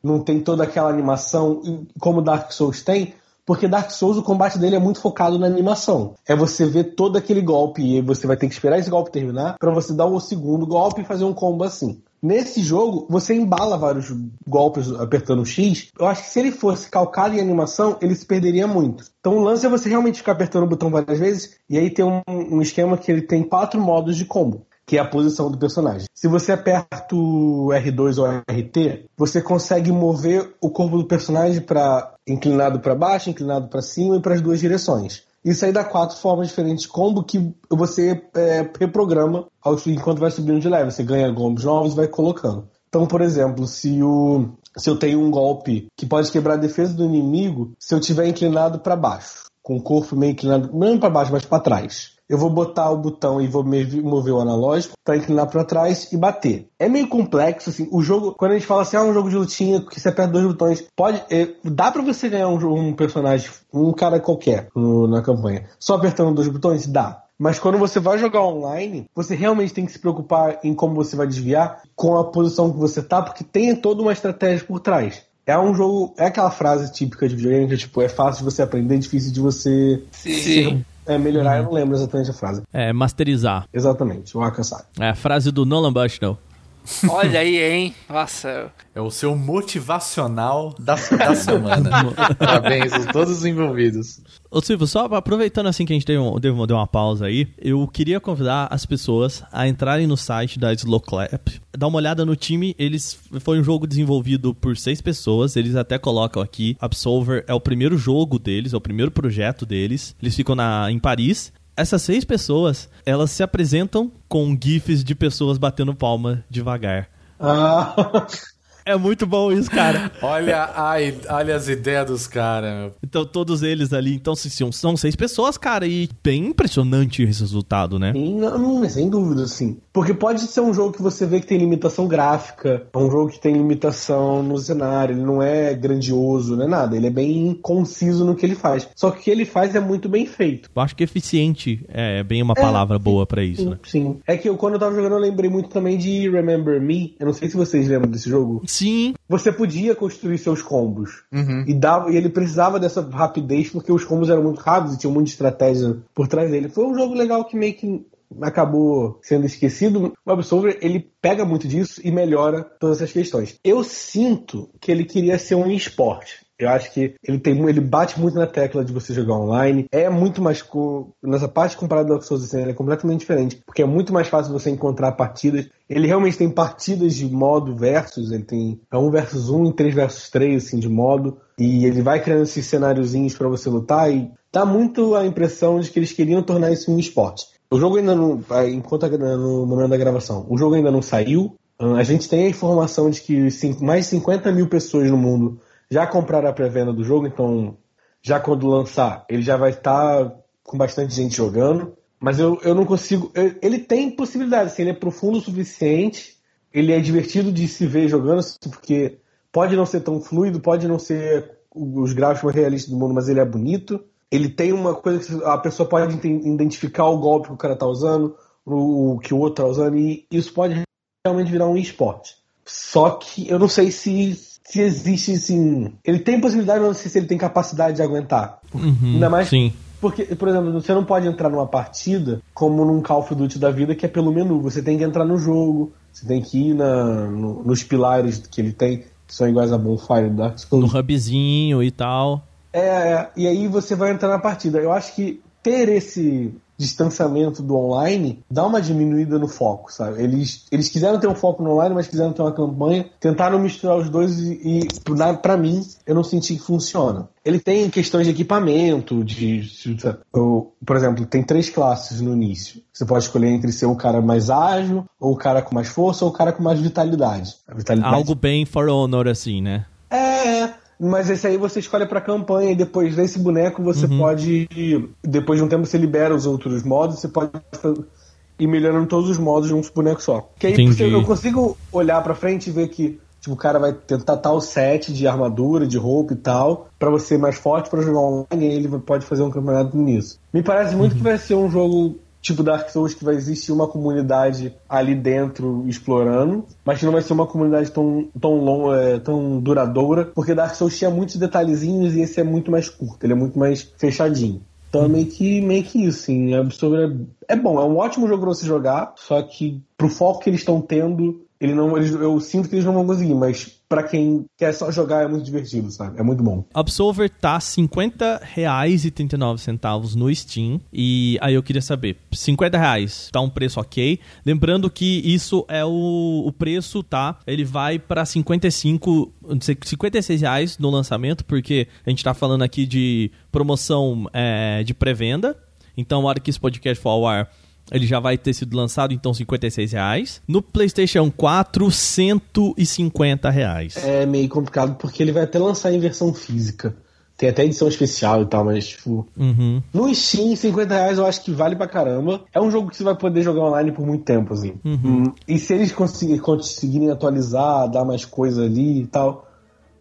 Não tem toda aquela animação, como Dark Souls tem, Porque Dark Souls, o combate dele é muito focado na animação. É você ver todo aquele golpe e você vai ter que esperar esse golpe terminar para você dar o segundo golpe e fazer um combo assim. Nesse jogo, você embala vários golpes apertando o X. Eu acho que se ele fosse calcado em animação, ele se perderia muito. Então o lance é você realmente ficar apertando o botão várias vezes. E aí tem um, um esquema que ele tem quatro modos de combo que é a posição do personagem. Se você aperta o R2 ou RT, você consegue mover o corpo do personagem para inclinado para baixo, inclinado para cima e para as duas direções. Isso aí dá quatro formas diferentes de combo que você é, reprograma enquanto vai subindo de level. Você ganha combos novos e vai colocando. Então, por exemplo, se, o, se eu tenho um golpe que pode quebrar a defesa do inimigo, se eu tiver inclinado para baixo, com o corpo meio inclinado, não para baixo, mas para trás eu vou botar o botão e vou mover o analógico para inclinar para trás e bater. É meio complexo, assim, o jogo, quando a gente fala assim, ah, um jogo de lutinha que você aperta dois botões, pode, é, dá para você ganhar um, um, personagem, um cara qualquer no, na campanha, só apertando dois botões? Dá. Mas quando você vai jogar online, você realmente tem que se preocupar em como você vai desviar com a posição que você tá, porque tem toda uma estratégia por trás. É um jogo. É aquela frase típica de videogame que tipo, é fácil de você aprender, difícil de você Sim. Ser é, melhorar, eu não lembro exatamente a frase. É, masterizar. Exatamente, o Akansai. É a frase do Nolan Bushnell. Olha aí, hein? Nossa. É o seu motivacional da, da semana. Parabéns a todos os envolvidos. Ô Silvio, só aproveitando assim que a gente deu, um, deu, deu uma pausa aí, eu queria convidar as pessoas a entrarem no site da Slowclap, dar uma olhada no time. Eles foi um jogo desenvolvido por seis pessoas, eles até colocam aqui. Absolver é o primeiro jogo deles, é o primeiro projeto deles. Eles ficam na, em Paris essas seis pessoas, elas se apresentam com gifs de pessoas batendo palma devagar. Ah. É muito bom isso, cara. olha, ai, olha as ideias dos caras. Então, todos eles ali. Então, se, são seis pessoas, cara. E bem impressionante esse resultado, né? Sim, não, sem dúvida, sim. Porque pode ser um jogo que você vê que tem limitação gráfica, é um jogo que tem limitação no cenário, ele não é grandioso, não é nada. Ele é bem conciso no que ele faz. Só que o que ele faz é muito bem feito. Eu acho que eficiente é bem uma é, palavra sim, boa para isso, sim, né? Sim. É que eu, quando eu tava jogando, eu lembrei muito também de Remember Me. Eu não sei se vocês lembram desse jogo. Sim. Você podia construir seus combos. Uhum. E, dava, e ele precisava dessa rapidez porque os combos eram muito rápidos e tinha muita estratégia por trás dele. Foi um jogo legal que meio que acabou sendo esquecido. O Absolver, ele pega muito disso e melhora todas essas questões. Eu sinto que ele queria ser um esporte. Eu acho que ele tem ele bate muito na tecla de você jogar online. É muito mais nessa parte comparada ao Dark Souls assim, é completamente diferente, porque é muito mais fácil você encontrar partidas. Ele realmente tem partidas de modo versus, ele tem é um versus um e três versus três assim de modo, e ele vai criando esses cenáriozinhos para você lutar e dá muito a impressão de que eles queriam tornar isso um esporte. O jogo ainda não, enquanto no momento da gravação, o jogo ainda não saiu. A gente tem a informação de que mais de 50 mil pessoas no mundo já compraram a pré-venda do jogo, então já quando lançar, ele já vai estar com bastante gente jogando. Mas eu, eu não consigo. Eu, ele tem possibilidades, assim, ele é profundo o suficiente, ele é divertido de se ver jogando, porque pode não ser tão fluido, pode não ser os gráficos mais realistas do mundo, mas ele é bonito. Ele tem uma coisa que a pessoa pode identificar o golpe que o cara tá usando, o que o outro tá usando, e isso pode realmente virar um esporte. Só que eu não sei se se existe, assim. Ele tem possibilidade, mas não sei se ele tem capacidade de aguentar. Uhum, Ainda mais. Sim. Porque, por exemplo, você não pode entrar numa partida como num Call of Duty da vida que é pelo menu. Você tem que entrar no jogo, você tem que ir na, no, nos pilares que ele tem, que são iguais a Bonfire Dark Souls. No hubzinho e tal. É, é, e aí você vai entrar na partida. Eu acho que ter esse distanciamento do online dá uma diminuída no foco, sabe? Eles, eles quiseram ter um foco no online, mas quiseram ter uma campanha, tentaram misturar os dois e, e para mim, eu não senti que funciona. Ele tem questões de equipamento, de. por exemplo, tem três classes no início. Você pode escolher entre ser o cara mais ágil, ou o cara com mais força, ou o cara com mais vitalidade. vitalidade... Algo bem For Honor, assim, né? É. Mas esse aí você escolhe pra campanha e depois desse boneco você uhum. pode. Depois de um tempo você libera os outros modos, você pode ir melhorando todos os modos de um boneco só. Que aí eu consigo olhar pra frente e ver que tipo, o cara vai tentar tal set de armadura, de roupa e tal, para você ser mais forte para jogar online e ele pode fazer um campeonato nisso. Me parece muito uhum. que vai ser um jogo tipo Dark Souls que vai existir uma comunidade ali dentro explorando, mas que não vai ser uma comunidade tão, tão, long, é, tão duradoura, porque Dark Souls tinha muitos detalhezinhos e esse é muito mais curto, ele é muito mais fechadinho. Então é meio que, meio que isso, sim. É, é bom, é um ótimo jogo pra você jogar, só que pro foco que eles estão tendo, ele não, eles, eu sinto que eles não vão conseguir, mas para quem quer só jogar é muito divertido, sabe? É muito bom. Absolver tá R$ 50,39 no Steam. E aí eu queria saber, 50 reais tá um preço ok? Lembrando que isso é o, o preço, tá? Ele vai para 55, 56 reais no lançamento, porque a gente tá falando aqui de promoção é, de pré-venda. Então, a hora que esse podcast for ao ar, ele já vai ter sido lançado, então, 56 reais. No PlayStation 4, 150 reais. É meio complicado porque ele vai até lançar em versão física. Tem até edição especial e tal, mas, tipo. Uhum. No Steam, 50 reais eu acho que vale pra caramba. É um jogo que você vai poder jogar online por muito tempo, assim. Uhum. E se eles conseguirem atualizar, dar mais coisa ali e tal.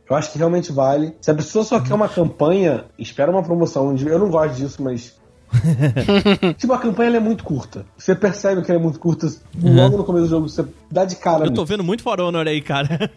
Eu acho que realmente vale. Se a pessoa só quer uma campanha, espera uma promoção. Eu não gosto disso, mas tipo, a campanha é muito curta. Você percebe que ela é muito curta logo no começo do jogo, você dá de cara. Eu tô vendo muito For Honor aí, cara.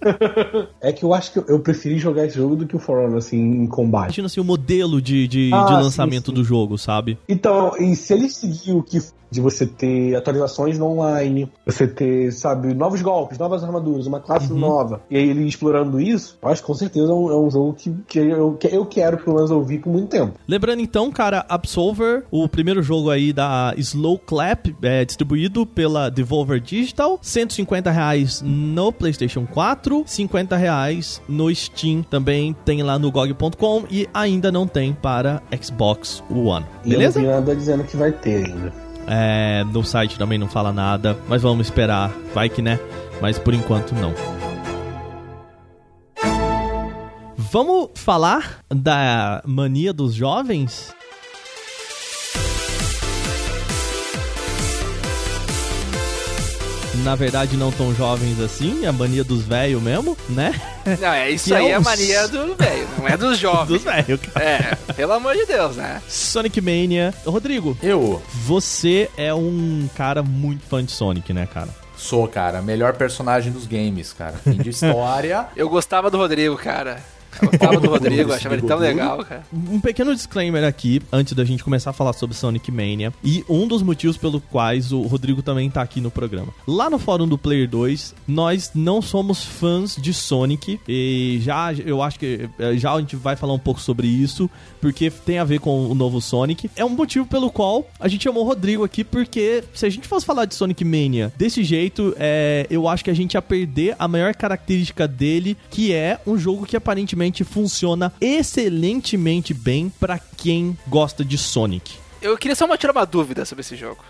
é que eu acho que eu preferi jogar esse jogo do que o For Honor, assim, em combate. Imagina assim, o modelo de, de, ah, de lançamento sim, sim. do jogo, sabe? Então, e se ele seguir o que de você ter atualizações no online, você ter, sabe, novos golpes, novas armaduras, uma classe uhum. nova, e aí ele explorando isso, eu acho que com certeza é um, é um jogo que, que, eu, que eu quero pelo menos ouvir por muito tempo. Lembrando então, cara, Absolver, o primeiro jogo aí da Slow Clap, é distribuído pela Devolver Digital, 150 reais no PlayStation 4, 50 reais no Steam, também tem lá no GOG.com e ainda não tem para Xbox One. Beleza? E nada dizendo que vai ter ainda. É, no site também não fala nada, mas vamos esperar. Vai que né? Mas por enquanto não. Vamos falar da mania dos jovens? Na verdade não tão jovens assim, a mania dos velhos mesmo, né? Não, é isso que aí é, é a mania do velho, não é dos jovens. dos velhos, cara. É, pelo amor de Deus, né? Sonic Mania. Rodrigo. Eu. Você é um cara muito fã de Sonic, né, cara? Sou, cara. Melhor personagem dos games, cara. Fim de história. Eu gostava do Rodrigo, cara. Eu gostava do Rodrigo, achava ele tão legal, cara. Um pequeno disclaimer aqui, antes da gente começar a falar sobre Sonic Mania, e um dos motivos pelo quais o Rodrigo também tá aqui no programa. Lá no fórum do Player 2, nós não somos fãs de Sonic, e já eu acho que eh, já a gente vai falar um pouco sobre isso, porque tem a ver com o novo Sonic. É um motivo pelo qual a gente chamou o Rodrigo aqui, porque se a gente fosse falar de Sonic Mania desse jeito, é, eu acho que a gente ia perder a maior característica dele, que é um jogo que aparentemente simplesmente funciona excelentemente bem para quem gosta de Sonic. Eu queria só tirar uma dúvida sobre esse jogo.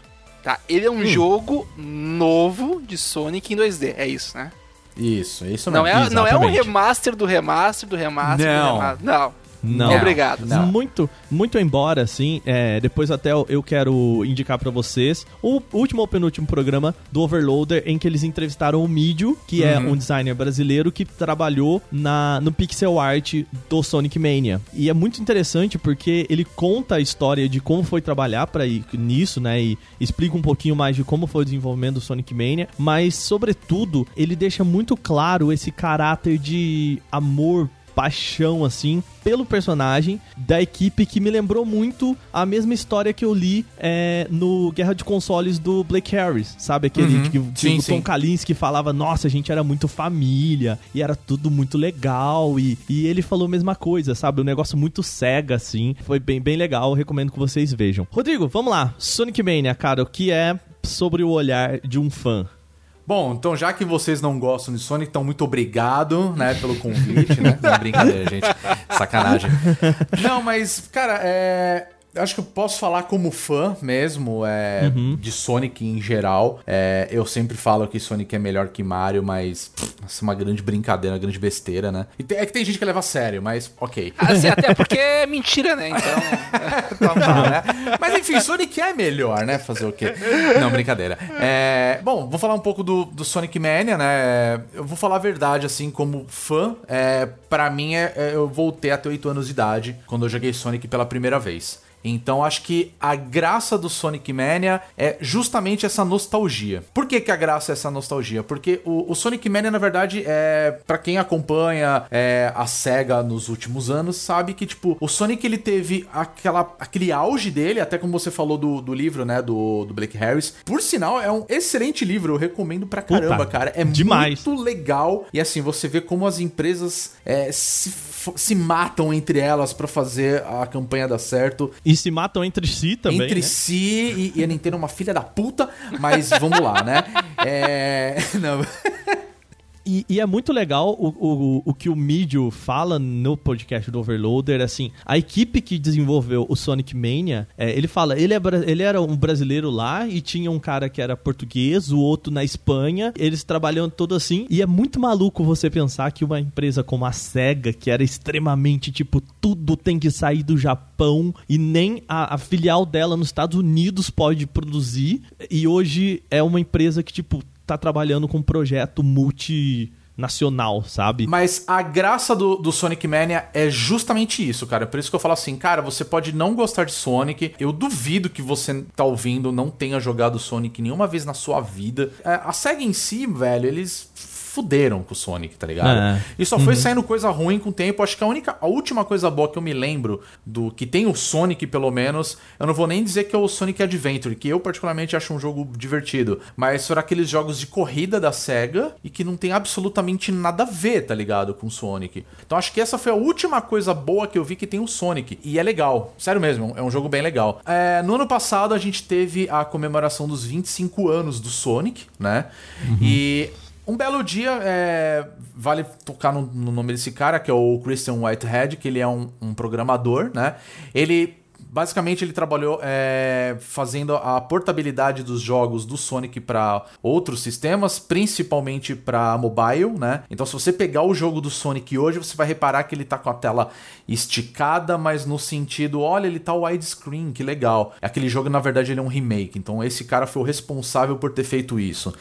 Tá, ele é um hum. jogo novo de Sonic em 2D, é isso, né? Isso, isso não mesmo. É, não é um remaster do remaster do remaster não. do remaster. Não. Não. Obrigado. Não. Muito, muito embora, assim, é, depois até eu quero indicar para vocês o último ou penúltimo programa do Overloader em que eles entrevistaram o Mídio, que é uhum. é um designer brasileiro que trabalhou na, no pixel art do Sonic Mania. E é muito interessante porque ele conta a história de como foi trabalhar para nisso, né, e explica um pouquinho mais de como foi o desenvolvimento do Sonic Mania, mas sobretudo, ele deixa muito claro esse caráter de amor paixão, assim, pelo personagem da equipe que me lembrou muito a mesma história que eu li é, no Guerra de Consoles do Blake Harris, sabe? Aquele uhum. que, que sim, o Tom Kalinske falava, nossa, a gente era muito família e era tudo muito legal e, e ele falou a mesma coisa, sabe? Um negócio muito cega, assim. Foi bem, bem legal, recomendo que vocês vejam. Rodrigo, vamos lá. Sonic Mania, cara, o que é sobre o olhar de um fã? Bom, então já que vocês não gostam de Sonic, então muito obrigado, né, pelo convite, né? Não, brincadeira, gente. Sacanagem. Não, mas, cara, é acho que eu posso falar como fã mesmo é, uhum. de Sonic em geral. É, eu sempre falo que Sonic é melhor que Mario, mas é uma grande brincadeira, uma grande besteira, né? E é que tem gente que leva a sério, mas ok. Assim, até porque é mentira, né? Então. então né? Mas enfim, Sonic é melhor, né? Fazer o quê? Não, brincadeira. É, bom, vou falar um pouco do, do Sonic Mania, né? Eu vou falar a verdade, assim, como fã. É, para mim, é, é, eu voltei a ter 8 anos de idade quando eu joguei Sonic pela primeira vez. Então acho que a graça do Sonic Mania é justamente essa nostalgia. Por que, que a graça é essa nostalgia? Porque o, o Sonic Mania, na verdade, é. para quem acompanha é, a SEGA nos últimos anos, sabe que, tipo, o Sonic ele teve aquela, aquele auge dele, até como você falou do, do livro, né? Do, do Blake Harris. Por sinal, é um excelente livro, eu recomendo pra caramba, Puta, cara. É demais. muito legal. E assim, você vê como as empresas é, se se matam entre elas para fazer a campanha dar certo. E se matam entre si também. Entre né? si, e, e a Nintendo é uma filha da puta, mas vamos lá, né? É. Não. E, e, é muito legal o, o, o que o Mídio fala no podcast do Overloader, assim, a equipe que desenvolveu o Sonic Mania, é, ele fala, ele, é, ele era um brasileiro lá e tinha um cara que era português, o outro na Espanha, eles trabalhando todo assim, e é muito maluco você pensar que uma empresa como a SEGA, que era extremamente, tipo, tudo tem que sair do Japão e nem a, a filial dela nos Estados Unidos pode produzir, e hoje é uma empresa que, tipo, tá trabalhando com um projeto multinacional, sabe? Mas a graça do, do Sonic Mania é justamente isso, cara. Por isso que eu falo assim, cara, você pode não gostar de Sonic. Eu duvido que você tá ouvindo não tenha jogado Sonic nenhuma vez na sua vida. É, a SEGA em si, velho, eles fuderam com o Sonic, tá ligado? É. E só foi uhum. saindo coisa ruim com o tempo. Acho que a única, a última coisa boa que eu me lembro do que tem o Sonic, pelo menos, eu não vou nem dizer que é o Sonic Adventure, que eu particularmente acho um jogo divertido, mas foram aqueles jogos de corrida da SEGA e que não tem absolutamente nada a ver, tá ligado, com o Sonic. Então acho que essa foi a última coisa boa que eu vi que tem o Sonic. E é legal, sério mesmo, é um jogo bem legal. É, no ano passado a gente teve a comemoração dos 25 anos do Sonic, né? Uhum. E um belo dia, é, vale tocar no, no, nome desse cara, que é o Christian Whitehead, que ele é um, um programador, né? Ele Basicamente, ele trabalhou é, fazendo a portabilidade dos jogos do Sonic para outros sistemas, principalmente para mobile, né? Então, se você pegar o jogo do Sonic hoje, você vai reparar que ele tá com a tela esticada, mas no sentido, olha, ele tá widescreen, que legal. Aquele jogo, na verdade, ele é um remake. Então, esse cara foi o responsável por ter feito isso.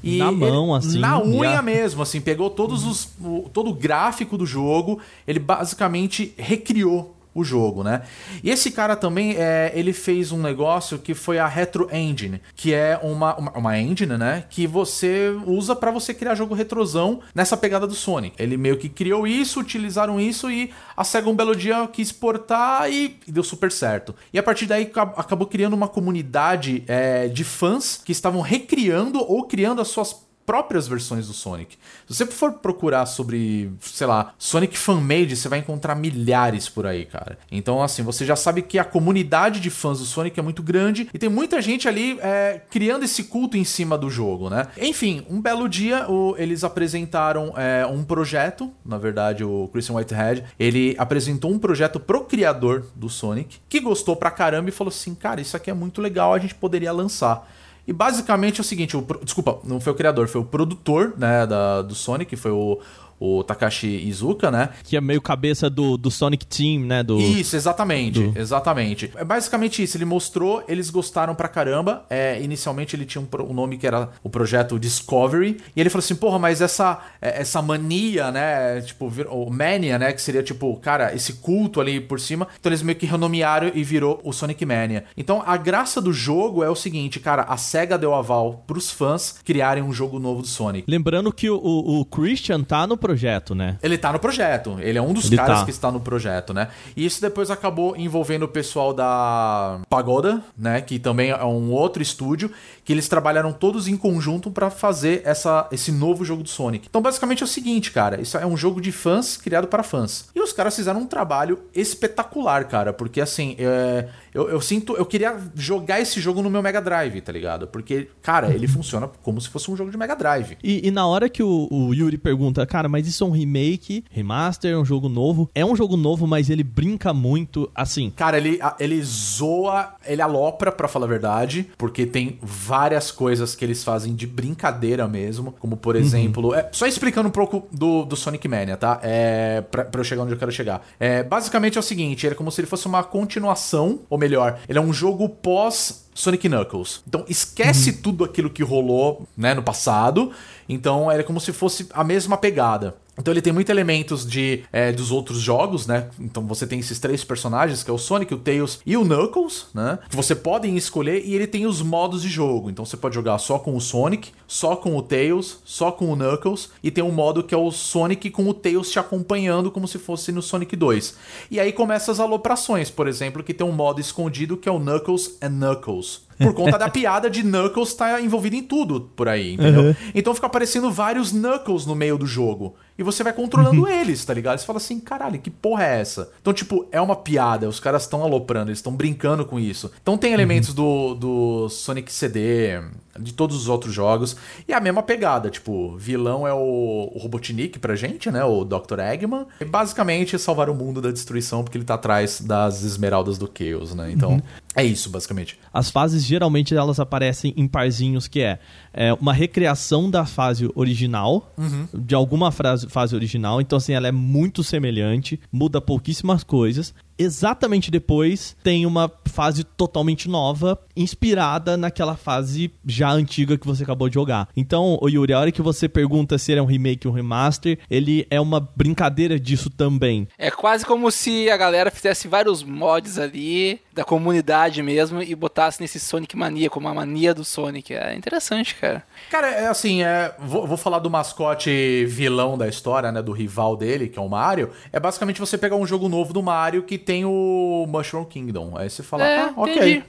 E na mão, ele, assim. Na unha já... mesmo, assim, pegou todos os, o, todo o gráfico do jogo, ele basicamente recriou o jogo, né? E esse cara também, é, ele fez um negócio que foi a Retro Engine, que é uma, uma, uma engine, né? Que você usa para você criar jogo retrosão nessa pegada do Sonic. Ele meio que criou isso, utilizaram isso e a SEGA um belo dia quis exportar e, deu super certo. E a partir daí acabou criando uma comunidade é, de fãs que estavam recriando ou criando as suas próprias versões do Sonic. Se você for procurar sobre, sei lá, Sonic Fan-Made, você vai encontrar milhares por aí, cara. Então, assim, você já sabe que a comunidade de fãs do Sonic é muito grande e tem muita gente ali é, criando esse culto em cima do jogo, né? Enfim, um belo dia o, eles apresentaram é, um projeto, na verdade, o Christian Whitehead, ele apresentou um projeto pro criador do Sonic, que gostou pra caramba e falou assim, cara, isso aqui é muito legal, a gente poderia lançar. E basicamente é o seguinte, o, desculpa, não foi o criador, foi o produtor né, da, do Sonic, foi o, o Takashi Izuka, né? Que é meio cabeça do, do Sonic Team, né? Do, isso, exatamente, do... exatamente. É basicamente isso, ele mostrou, eles gostaram pra caramba. É, inicialmente ele tinha um, um, nome que era o projeto Discovery, e ele falou assim, porra, mas essa, é, essa mania, né? Tipo, o Mania, né? Que seria tipo, cara, esse culto ali por cima. Então eles meio que renomearam e virou o Sonic Mania. Então a graça do jogo é o seguinte, cara, a SEGA deu aval pros fãs criarem um jogo novo do Sonic. Lembrando que o, o, o Christian tá no projeto projeto, né? Ele tá no projeto. Ele é um dos Ele caras tá. que está no projeto, né? E isso depois acabou envolvendo o pessoal da Pagoda, né? Que também é um outro estúdio, que eles trabalharam todos em conjunto para fazer essa, esse novo jogo do Sonic. Então, basicamente é o seguinte, cara. Isso é um jogo de fãs criado para fãs. E os caras fizeram um trabalho espetacular, cara. Porque assim, é, eu, eu, sinto. Eu queria jogar esse jogo no meu Mega Drive, tá ligado? Porque, cara, ele funciona como se fosse um jogo de Mega Drive. E, e na hora que o, o, Yuri pergunta, cara, mas isso é um remake, remaster, é um jogo novo. É um jogo novo, mas ele brinca muito, assim. Cara, ele, ele zoa, ele alopra, pra falar a verdade, porque tem várias coisas que eles fazem de brincadeira mesmo. Como, por uhum. exemplo. Uhum. É, só explicando um pouco do, do Sonic Mania, tá? É, pra, pra eu chegar onde eu quero chegar. É, basicamente é o seguinte: ele é como se ele fosse uma continuação, ou melhor, ele é um jogo pós Sonic Knuckles. Então esquece uhum. tudo aquilo que rolou, né, no passado. Então é como se fosse a mesma pegada. Então ele tem muitos elementos de é, dos outros jogos, né? Então você tem esses três personagens, que é o Sonic, o Tails e o Knuckles, né? Que você podem escolher e ele tem os modos de jogo. Então você pode jogar só com o Sonic, só com o Tails, só com o Knuckles e tem um modo que é o Sonic com o Tails te acompanhando como se fosse no Sonic 2. E aí começa as aloprações, por exemplo, que tem um modo escondido que é o Knuckles and Knuckles. Por conta da piada de Knuckles estar tá envolvido em tudo por aí, entendeu? Uhum. Então fica aparecendo vários Knuckles no meio do jogo. E você vai controlando uhum. eles, tá ligado? Você fala assim, caralho, que porra é essa? Então, tipo, é uma piada, os caras estão aloprando, eles estão brincando com isso. Então tem elementos uhum. do, do Sonic CD, de todos os outros jogos. E a mesma pegada, tipo, vilão é o, o Robotnik pra gente, né? O Dr. Eggman. E basicamente salvar o mundo da destruição, porque ele tá atrás das esmeraldas do Chaos, né? Então, uhum. é isso, basicamente. As fases, geralmente, elas aparecem em parzinhos, que é, é uma recriação da fase original, uhum. de alguma frase, fase original. Então, assim, ela é muito semelhante, muda pouquíssimas coisas exatamente depois tem uma fase totalmente nova, inspirada naquela fase já antiga que você acabou de jogar. Então, o Yuri, a hora que você pergunta se ele é um remake ou um remaster, ele é uma brincadeira disso também. É quase como se a galera fizesse vários mods ali da comunidade mesmo e botasse nesse Sonic Mania, como a mania do Sonic. É interessante, cara. Cara, é assim, é, vou, vou falar do mascote vilão da história, né, do rival dele, que é o Mario. É basicamente você pegar um jogo novo do Mario que tem o Mushroom Kingdom. Aí você fala, é, ah, ok. Entendi.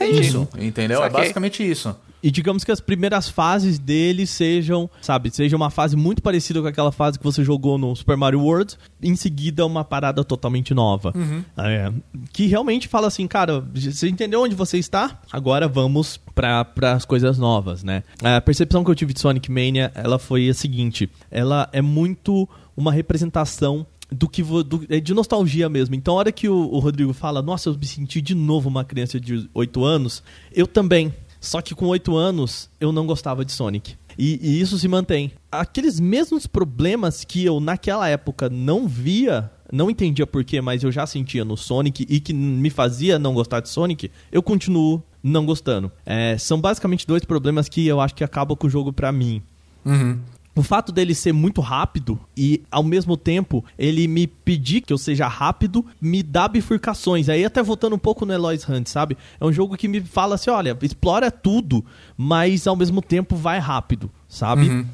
É isso, entendeu? É Saquei. É basicamente isso. E digamos que as primeiras fases dele sejam, sabe, seja uma fase muito parecida com aquela fase que você jogou no Super Mario World, em seguida uma parada totalmente nova. Uhum. É, que realmente fala assim, cara, você entendeu onde você está? Agora vamos para as coisas novas, né? A percepção que eu tive de Sonic Mania, ela foi a seguinte, ela é muito uma representação do que do, é de nostalgia mesmo. Então, a hora que o, o, Rodrigo fala, nossa, eu me senti de novo uma criança de 8 anos, eu também. Só que com 8 anos, eu não gostava de Sonic. E, e isso se mantém. Aqueles mesmos problemas que eu, naquela época, não via, não entendia porquê, mas eu já sentia no Sonic e que me fazia não gostar de Sonic, eu continuo não gostando. É, são basicamente dois problemas que eu acho que acabam com o jogo pra mim. Uhum o fato dele ser muito rápido e ao mesmo tempo ele me pedir que eu seja rápido me dá bifurcações. Aí até voltando um pouco no Eloy's Hunt, sabe? É um jogo que me fala assim, olha, explora tudo, mas ao mesmo tempo vai rápido, sabe? Uhum.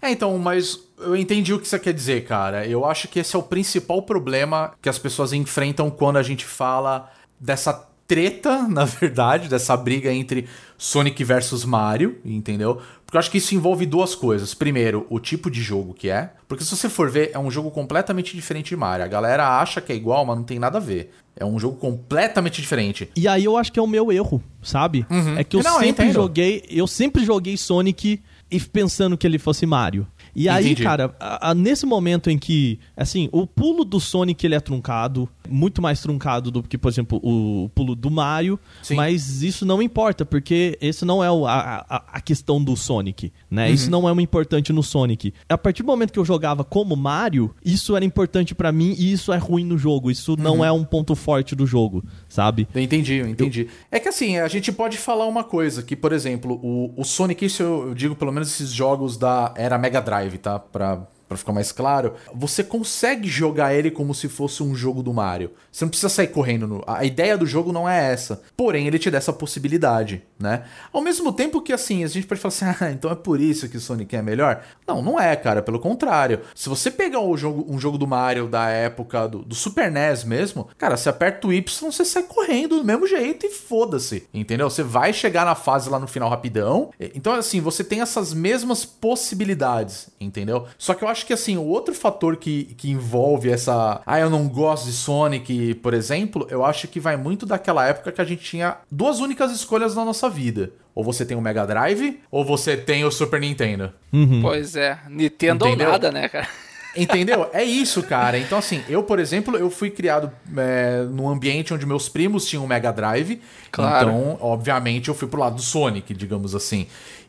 É, então, mas eu entendi o que você quer dizer, cara. Eu acho que esse é o principal problema que as pessoas enfrentam quando a gente fala dessa treta, na verdade, dessa briga entre Sonic versus Mario, entendeu? Porque eu acho que isso envolve duas coisas. Primeiro, o tipo de jogo que é. Porque se você for ver, é um jogo completamente diferente de Mario. A galera acha que é igual, mas não tem nada a ver. É um jogo completamente diferente. E aí eu acho que é o meu erro, sabe? Uhum. É que eu não, sempre eu joguei, eu sempre joguei Sonic e pensando que ele fosse Mario. E aí, Entendi. cara, a, a, nesse momento em que, assim, o pulo do Sonic ele é truncado, muito mais truncado do que, por exemplo, o pulo do Mario, Sim. mas isso não importa, porque esse não é o, a, a, a, questão do Sonic, né? Uhum. Isso não é uma importante no Sonic. A partir do momento que eu jogava como Mario, isso era importante para mim e isso é ruim no jogo. Isso uhum. não é um ponto forte do jogo, sabe? Eu entendi, eu entendi. Eu... É que assim, a gente pode falar uma coisa, que, por exemplo, o, o Sonic, isso eu, eu digo pelo menos esses jogos da era Mega Drive, tá? Pra, para ficar mais claro, você consegue jogar ele como se fosse um jogo do Mario. Você não precisa sair correndo. No... A ideia do jogo não é essa. Porém, ele te dá essa possibilidade, né? Ao mesmo tempo que, assim, a gente pode falar assim, ah, então é por isso que o Sonic é melhor. Não, não é, cara. Pelo contrário. Se você pegar um jogo, um jogo do Mario da época do, do Super NES mesmo, cara, você aperta o Y, você sai correndo do mesmo jeito e foda-se, entendeu? Você vai chegar na fase lá no final rapidão. Então, assim, você tem essas mesmas possibilidades, entendeu? Só que eu acho que, assim, o outro fator que, que envolve essa... Ah, eu não gosto de Sonic por exemplo, eu acho que vai muito daquela época que a gente tinha duas únicas escolhas na nossa vida. Ou você tem o Mega Drive, ou você tem o Super Nintendo. Uhum. Pois é, Nintendo Entendeu? ou nada, né, cara? Entendeu? É isso, cara. Então, assim, eu, por exemplo, eu fui criado é, num ambiente onde meus primos tinham o Mega Drive. Claro. Então, obviamente, eu fui pro lado do Sonic, digamos assim.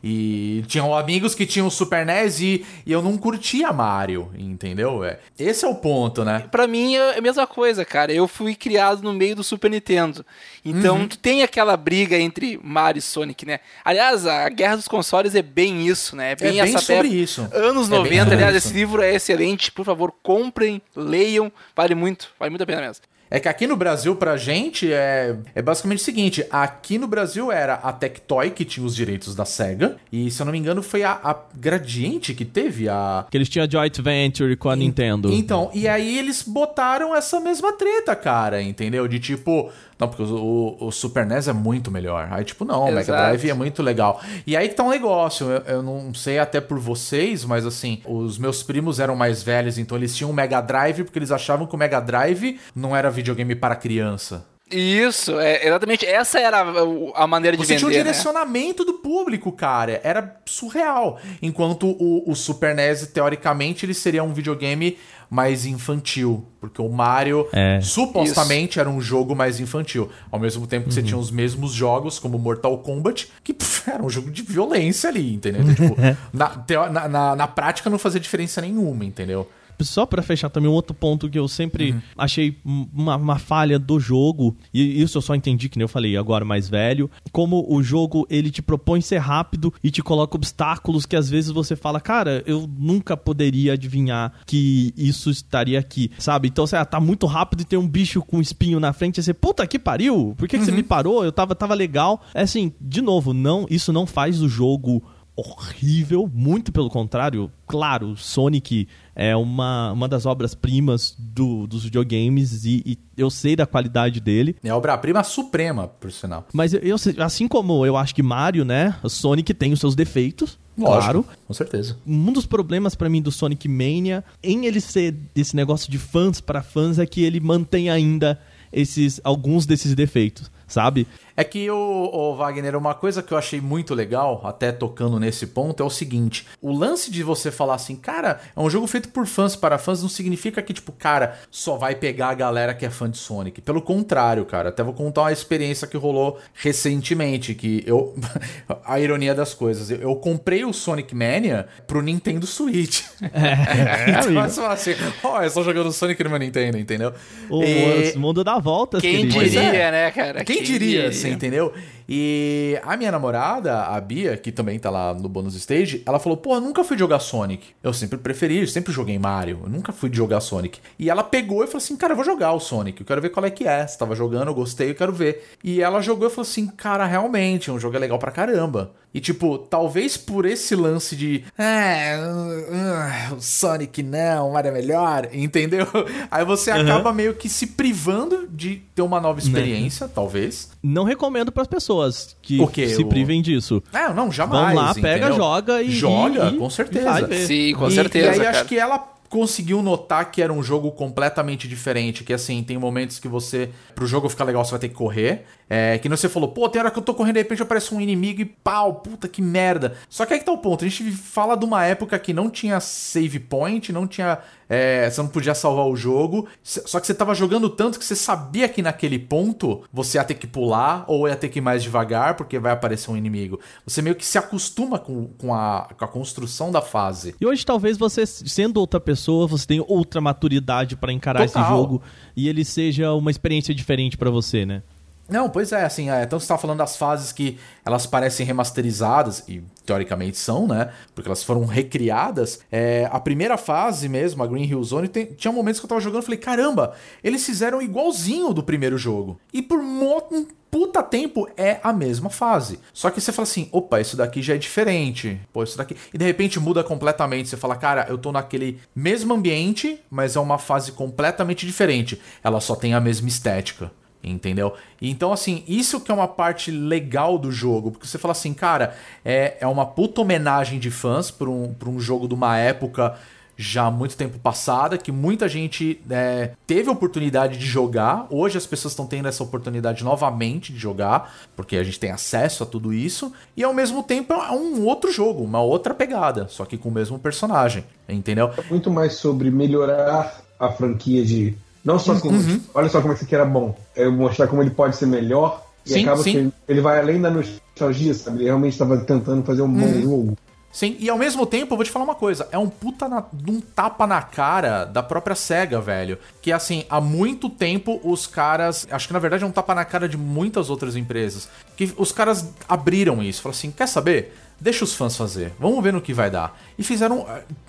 E tinham amigos que tinham Super NES e, e eu não curtia Mario, entendeu? É, esse é o ponto, né? Pra mim é a mesma coisa, cara. Eu fui criado no meio do Super Nintendo. Então uhum. tem aquela briga entre Mario e Sonic, né? Aliás, a Guerra dos Consoles é bem isso, né? É bem, é bem essa sobre isso. Anos é 90, aliás, isso. esse livro é excelente por favor, comprem, leiam, vale muito, vale muito a pena mesmo. É que aqui no Brasil, pra gente, é, é basicamente o seguinte: aqui no Brasil era a Tectoy que tinha os direitos da SEGA, e se eu não me engano, foi a, a Gradiente que teve a. Que eles tinham a Joint Venture com a Nintendo. Então, e aí eles botaram essa mesma treta, cara, entendeu? De tipo, não, porque o, o, o Super NES é muito melhor. Aí, tipo, não, o Mega. Drive é muito legal. E aí que tá um negócio, eu, eu não sei até por vocês, mas assim, os meus primos eram mais velhos, então eles tinham um Mega Drive porque eles achavam que o Mega Drive não era videogame para criança. Isso, é, exatamente. Essa era a, a maneira de Você vender. tinha um né? direcionamento do público, cara. Era surreal. Enquanto o, o Super NES, teoricamente, ele seria um videogame mais infantil. Porque o Mario, É. supostamente, era um jogo mais infantil. Ao mesmo tempo que você tinha os mesmos jogos, como Mortal Kombat, que pff, era um jogo de violência ali, entendeu? Então, tipo, na, na, na, na prática não fazia diferença nenhuma, entendeu? Só pra fechar também um outro ponto que eu sempre achei uma, uma falha do jogo, e isso eu só entendi que nem eu falei agora mais velho, como o jogo ele te propõe ser rápido e te coloca obstáculos que às vezes você fala, cara, eu nunca poderia adivinhar que isso estaria aqui, sabe? Então você tá muito rápido e tem um bicho com espinho na frente, e você, puta que pariu, por que, que você me parou? Eu tava, tava legal. É assim, de novo, não, isso não faz o jogo horrível, muito pelo contrário. Claro, Sonic é uma, uma das obras-primas do, dos videogames e, e eu sei da qualidade dele. É obra-prima suprema, por sinal. Mas eu, eu sei- assim como eu acho que Mario, né? Sonic tem os seus defeitos, claro. Com certeza. Um dos problemas pra mim do Sonic Mania, em ele ser esse negócio de fãs para fãs, é que ele mantém ainda esses alguns desses defeitos, sabe? É que, o, o Wagner, uma coisa que eu achei muito legal, até tocando nesse ponto, é o seguinte: o lance de você falar assim, cara, é um jogo feito por fãs para fãs, não significa que, tipo, cara, só vai pegar a galera que é fã de Sonic. Pelo contrário, cara, até vou contar uma experiência que rolou recentemente, que eu. a ironia das coisas. Eu, eu comprei o Sonic Mania pro Nintendo Switch. É, então você fala assim, ó, eu só jogando Sonic no meu Nintendo, entendeu? O, E- mundo dá voltas, Quem querido. Pois diria, é. né, cara? Quem, diria, você entendeu? E a minha namorada, a Bia, que também tá lá no bônus stage, ela falou: pô, eu nunca fui jogar Sonic. Eu sempre preferi, eu sempre joguei Mario. Eu nunca fui jogar Sonic. E ela pegou e falou assim: cara, eu vou jogar o Sonic. Eu quero ver qual é que é. Você tava jogando, eu gostei, eu quero ver. E ela jogou e falou assim: cara, realmente, um jogo é legal pra caramba. E tipo, talvez por esse lance de. É, uh, uh, o Sonic não, Mario é melhor, entendeu? Aí você acaba meio que se privando de ter uma nova experiência, talvez. Não recomendo pras pessoas que se O- privem disso. É, não, jamais. Vão lá, pega, entendeu? joga e. Joga, e- com e certeza. ver. Sim, com e, certeza. E aí cara. acho que ela conseguiu notar que era um jogo completamente diferente, que assim, tem momentos que você, pro jogo ficar legal, você vai ter que correr, é, que não você falou, pô, tem hora que eu tô correndo, de repente aparece um inimigo e pau, puta que merda. Só que aí que tá o ponto, a gente fala de uma época que não tinha save point, não tinha, é, você não podia salvar o jogo, só que você tava jogando tanto que você sabia que naquele ponto você ia ter que pular ou ia ter que ir mais devagar porque vai aparecer um inimigo. Você meio que se acostuma com, com, a, com a construção da fase. E hoje, talvez você, sendo outra pessoa, você tenha outra maturidade pra encarar esse Total. jogo e ele seja uma experiência diferente pra você, né? Não, pois é, assim, é, então você tá falando das fases que elas parecem remasterizadas, e teoricamente são, né? Porque elas foram recriadas. É, a primeira fase mesmo, a Green Hill Zone, tem- tinha momentos que eu tava jogando e falei, caramba, eles fizeram igualzinho do primeiro jogo. E por um puta tempo é a mesma fase. Só que você fala assim, opa, isso daqui já é diferente. Pô, isso daqui. E de repente muda completamente. Você fala, cara, eu tô naquele mesmo ambiente, mas é uma fase completamente diferente. Ela só tem a mesma estética. Entendeu? Então, assim, isso que é uma parte legal do jogo, porque você fala assim, cara, é, é uma puta homenagem de fãs pra um, um jogo de uma época já muito tempo passada, que muita gente é, teve oportunidade de jogar. Hoje as pessoas estão tendo essa oportunidade novamente de jogar, porque a gente tem acesso a tudo isso. E ao mesmo tempo é um outro jogo, uma outra pegada, só que com o mesmo personagem, entendeu? Muito mais sobre melhorar a franquia de. Não só como. Uhum. Olha só como esse aqui era bom. É mostrar como ele pode ser melhor. E Sim, acaba sim. que ele, ele vai além da nostalgia, sabe? Ele realmente estava tentando fazer um Uhum. bom jogo. Sim, e ao mesmo tempo, eu vou te falar uma coisa, é um puta na, um tapa na cara da própria SEGA, velho. Que assim, há muito tempo os caras. Acho que na verdade é um tapa na cara de muitas outras empresas. Que os caras abriram isso. Falaram assim: quer saber? deixa os fãs fazer, vamos ver no que vai dar. E fizeram,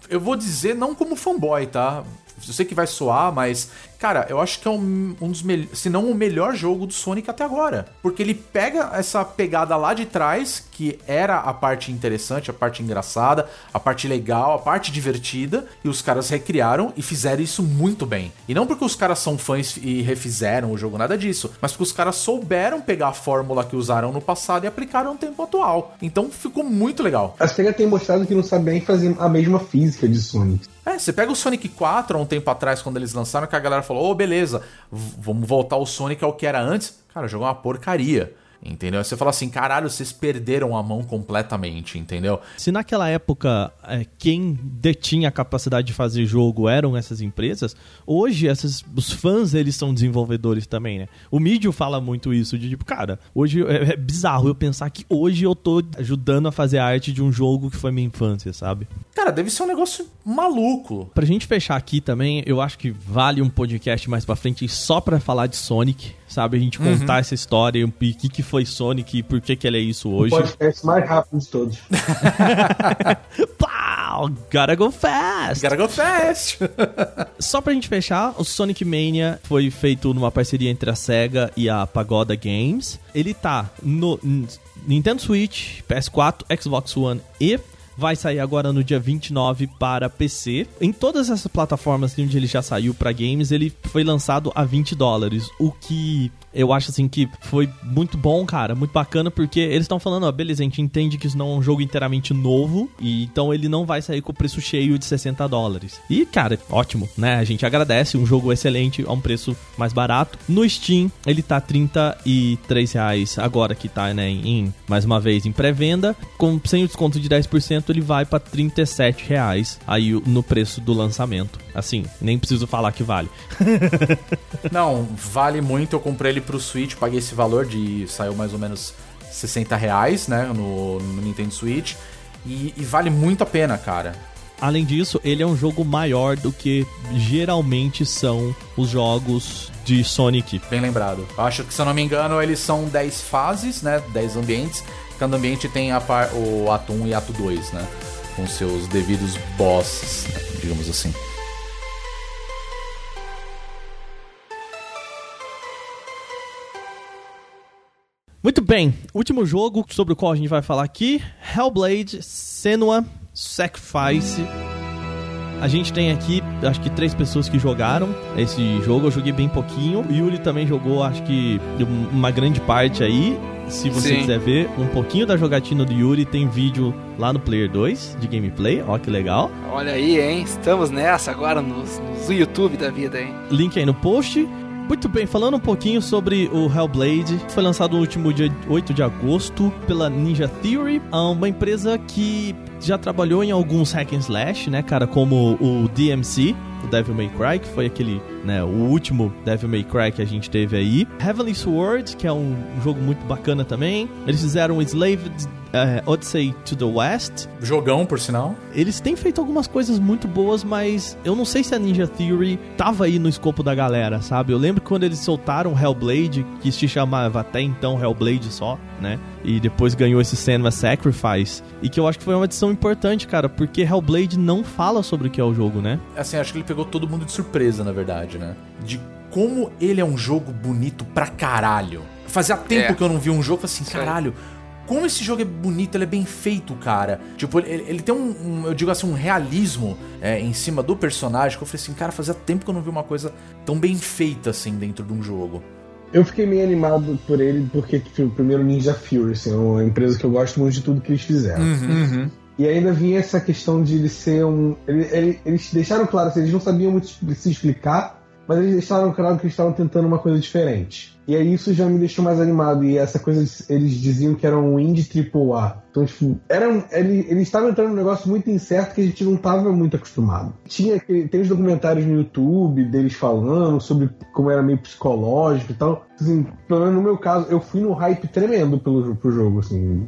eu vou dizer, não como fanboy, tá? Eu sei que vai soar, mas Cara, eu acho que é um, um dos melhores, se não o melhor jogo do Sonic até agora. Porque ele pega essa pegada lá de trás, que era a parte interessante, a parte engraçada, a parte legal, a parte divertida, e os caras recriaram e fizeram isso muito bem. E não porque os caras são fãs e refizeram o jogo, nada disso, mas porque os caras souberam pegar a fórmula que usaram no passado e aplicaram no tempo atual. Então ficou muito legal. A SEGA tem mostrado que não sabe nem fazer a mesma física de Sonic. É, você pega o Sonic 4 há um tempo atrás, quando eles lançaram, que a galera falou: ô, oh, beleza, vamos voltar o Sonic ao que era antes. Cara, o jogo é uma porcaria. Entendeu? Você fala assim, caralho, vocês perderam a mão completamente, entendeu? Se naquela época é, quem detinha a capacidade de fazer jogo eram essas empresas, hoje essas, os fãs eles são desenvolvedores também, né? O Mídio fala muito isso, de tipo, cara, hoje é, é bizarro eu pensar que hoje eu tô ajudando a fazer arte de um jogo que foi minha infância, sabe? Cara, deve ser um negócio maluco. Pra gente fechar aqui também, eu acho que vale um podcast mais pra frente só pra falar de Sonic sabe? A gente contar uhum. essa história, o que, que foi Sonic e por que, que ele é isso hoje. O podcast mais rápido de todos. Pau! Gotta go fast! Gotta go fast! Só pra gente fechar, o Sonic Mania foi feito numa parceria entre a SEGA e a Pagoda Games. Ele tá no Nintendo Switch, PS4, Xbox One e vai sair agora no dia 29 para PC. Em todas essas plataformas onde ele já saiu para games, ele foi lançado a 20 dólares, o que eu acho assim que foi muito bom, cara, muito bacana, porque eles estão falando, ó, beleza, a gente entende que isso não é um jogo inteiramente novo, e então ele não vai sair com o preço cheio de 60 dólares. E, cara, ótimo, né? A gente agradece, um jogo excelente a um preço mais barato. No Steam, ele tá 33 reais agora que tá, né, em, mais uma vez, em pré-venda. Com, sem o desconto de 10%, ele vai para 37 reais aí no preço do lançamento. Assim, nem preciso falar que vale. não, vale muito, eu comprei ele pro Switch, paguei esse valor de. saiu mais ou menos 60 reais, né? No, no Nintendo Switch. E, e, vale muito a pena, cara. Além disso, ele é um jogo maior do que geralmente são os jogos de Sonic. Bem lembrado. Acho que, se eu não me engano, eles são 10 fases, né? 10 ambientes. Cada ambiente tem a par, o ato 1 e ato 2, né? Com seus devidos bosses, digamos assim. Muito bem, último jogo sobre o qual a gente vai falar aqui: Hellblade Senua Sacrifice. A gente tem aqui, acho que três pessoas que jogaram esse jogo. Eu joguei bem pouquinho. O Yuri também jogou, acho que uma grande parte aí. Se você Sim. quiser ver um pouquinho da jogatina do Yuri, tem vídeo lá no Player 2 de gameplay. Ó, que legal. Olha aí, hein? Estamos nessa agora nos, nos YouTube da vida, hein? Link aí no post. Muito bem, falando um pouquinho sobre o Hellblade, foi lançado no último dia 8 de agosto pela Ninja Theory, uma empresa que já trabalhou em alguns hack and slash, né, cara, como o DMC, Devil May Cry, que foi aquele, né, o último Devil May Cry que a gente teve aí. Heavenly Sword, que é um jogo muito bacana também. Eles fizeram Slaved uh, Odyssey to the West. Jogão, por sinal. Eles têm feito algumas coisas muito boas, mas eu não sei se a Ninja Theory tava aí no escopo da galera, sabe? Eu lembro quando eles soltaram Hellblade, que se chamava até então Hellblade só, né? E depois ganhou esse Senua Sacrifice. E que eu acho que foi uma edição importante, cara, porque Hellblade não fala sobre o que é o jogo, né? Assim, acho que ele pegou todo mundo de surpresa, na verdade, né? De como ele é um jogo bonito pra caralho. Fazia tempo é. que eu não vi um jogo assim, caralho como esse jogo é bonito, ele é bem feito, cara. Tipo, ele, ele tem um, um, eu digo assim, um realismo é, em cima do personagem que eu falei assim, cara, fazia tempo que eu não vi uma coisa tão bem feita assim dentro de um jogo. Eu fiquei meio animado por ele porque o primeiro Ninja Fury, assim, é uma empresa que eu gosto muito de tudo que eles fizeram. Uhum, uhum. E ainda vinha essa questão de ele ser um. Ele, ele, eles deixaram claro, assim, eles não sabiam muito se explicar, mas eles deixaram claro que eles estavam tentando uma coisa diferente. E aí isso já me deixou mais animado. E essa coisa, eles diziam que era um indie AAA. Então, tipo, era um, ele, eles estavam entrando num negócio muito incerto que a gente não estava muito acostumado. Tinha tem os documentários no YouTube deles falando sobre como era meio psicológico e tal. Assim, pelo menos no meu caso, eu fui no hype tremendo pelo pro jogo, assim.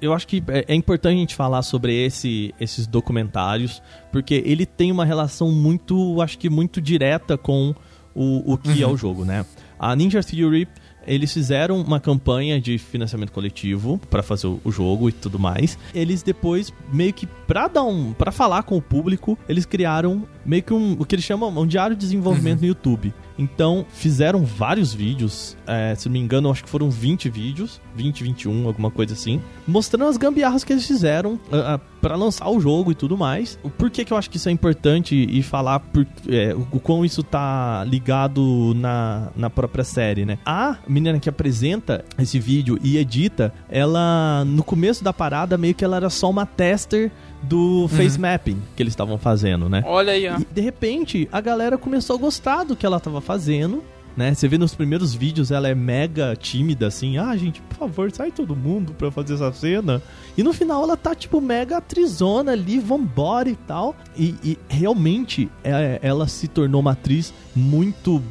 Eu acho que é, é importante a gente falar sobre esse, esses documentários, porque ele tem uma relação muito, acho que muito direta com o, o que uhum. é o jogo, né? A Ninja Theory eles fizeram uma campanha de financiamento coletivo para fazer o jogo e tudo mais. Eles depois meio que para dar um, para falar com o público, eles criaram meio que um, o que eles chamam um diário de desenvolvimento uhum. no YouTube. Então, fizeram vários vídeos, é, se não me engano, acho que foram 20 vídeos, 20, 21, alguma coisa assim, mostrando as gambiarras que eles fizeram uh, uh, para lançar o jogo e tudo mais. Por que, que eu acho que isso é importante e falar por, é, o quão isso tá ligado na, na própria série, né? A menina que apresenta esse vídeo e edita, ela, no começo da parada, meio que ela era só uma tester do uhum. face mapping que eles estavam fazendo, né? Olha aí, ó. E, de repente, a galera começou a gostar do que ela estava fazendo. Né? Você vê nos primeiros vídeos ela é mega tímida, assim, ah, gente, por favor, sai todo mundo pra fazer essa cena. E no final ela tá, tipo, mega atrizona ali, vambora e tal. E, e realmente é, ela se tornou uma atriz muito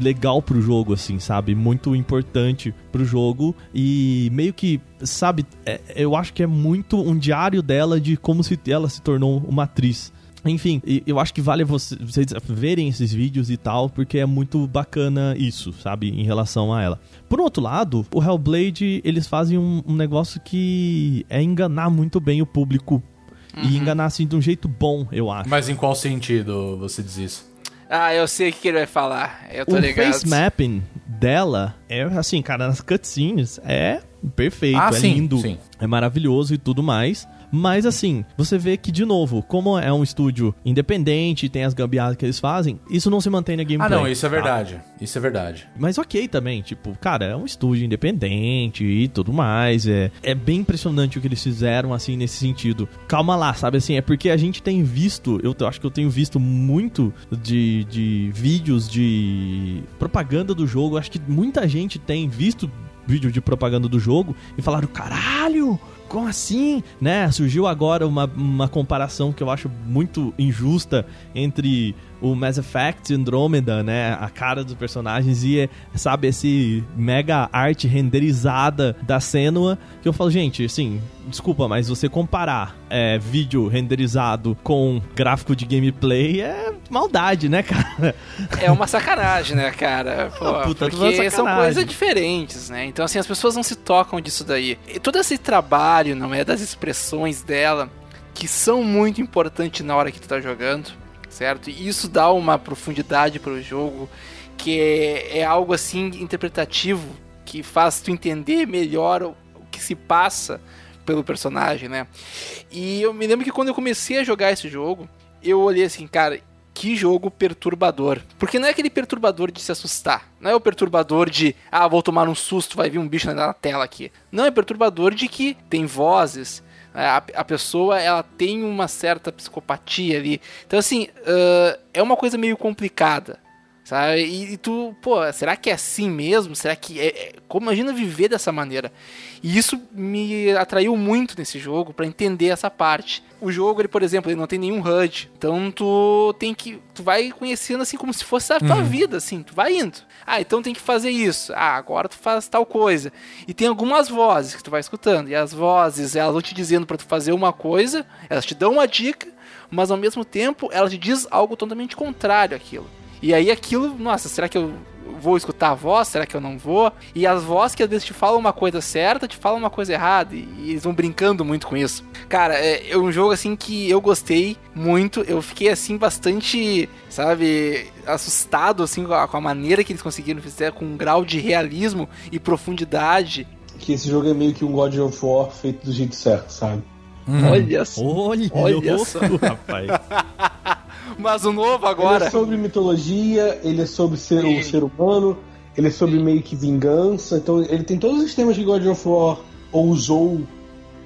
legal pro jogo, assim, sabe? Muito importante pro jogo. E meio que, sabe, é, eu acho que é muito um diário dela de como se ela se tornou uma atriz. Enfim, eu acho que vale vocês verem esses vídeos e tal, porque é muito bacana isso, sabe, em relação a ela. Por outro lado, o Hellblade, eles fazem um, um negócio que é enganar muito bem o público. Uhum. E enganar, assim, de um jeito bom, eu acho. Mas em qual sentido você diz isso? Ah, eu sei o que ele vai falar. Eu tô o ligado. O face mapping dela é assim, cara, nas cutscenes é perfeito, ah, é sim, lindo, sim. é maravilhoso e tudo mais. Mas assim, você vê que, de novo, como é um estúdio independente, tem as gambiarras que eles fazem, isso não se mantém na gameplay. Ah, não, isso é tá? verdade. Isso é verdade. Mas ok também, tipo, cara, é um estúdio independente e tudo mais. É, é bem impressionante o que eles fizeram, assim, nesse sentido. Calma lá, sabe assim? É porque a gente tem visto, eu acho que eu tenho visto muito de, de vídeos de propaganda do jogo. Acho que muita gente tem visto vídeo de propaganda do jogo e falaram: caralho! como assim? Né? Surgiu agora uma, uma comparação que eu acho muito injusta entre o Mass Effect Andromeda, né? A cara dos personagens e, sabe, esse mega arte renderizada da Senua. Que eu falo, gente, assim, desculpa, mas você comparar é, vídeo renderizado com gráfico de gameplay é maldade, né, cara? É uma sacanagem, né, cara? Pô, puta, porque são coisas diferentes, né? Então, assim, as pessoas não se tocam disso daí. E todo esse trabalho, não é, das expressões dela, que são muito importantes na hora que tu tá jogando certo? E isso dá uma profundidade para o jogo que é, é, algo assim interpretativo que faz tu entender melhor o, o que se passa pelo personagem, né? E eu me lembro que quando eu comecei a jogar esse jogo, eu olhei assim, cara, que jogo perturbador. Porque não é aquele perturbador de se assustar. Não é o perturbador de, ah, vou tomar um susto, vai vir um bicho na tela aqui. Não, é perturbador de que tem vozes, a, a pessoa ela tem uma certa psicopatia ali. Então, assim, uh, é uma coisa meio complicada. Sabe? E, e, tu, pô, será que é assim mesmo? Será que é, é, Como imagina viver dessa maneira? E isso me atraiu muito nesse jogo para entender essa parte. O jogo, ele, por exemplo, ele não tem nenhum HUD. Então tu tem que. Tu vai conhecendo assim como se fosse a tua uhum. vida, assim, tu vai indo. Ah, então tem que fazer isso. Ah, agora tu faz tal coisa. E tem algumas vozes que tu vai escutando. E as vozes, elas vão te dizendo para tu fazer uma coisa, elas te dão uma dica, mas ao mesmo tempo elas te diz algo totalmente contrário àquilo. E aí aquilo, nossa, será que eu vou escutar a voz? Será que eu não vou? E as vozes que às vezes te falam uma coisa certa, te falam uma coisa errada. E, eles vão brincando muito com isso. Cara, é, é um jogo assim que eu gostei muito. Eu fiquei assim bastante, sabe, assustado assim com a, com a maneira que eles conseguiram fazer, com um grau de realismo e profundidade. Que esse jogo é meio que um God of War feito do jeito certo, sabe? Hum. Olha só. Olha, olha só, rapaz. Mas o novo agora. Ele é sobre mitologia, ele é sobre ser, o ser humano, ele é sobre meio que vingança. Então ele tem todos os temas que God of War ousou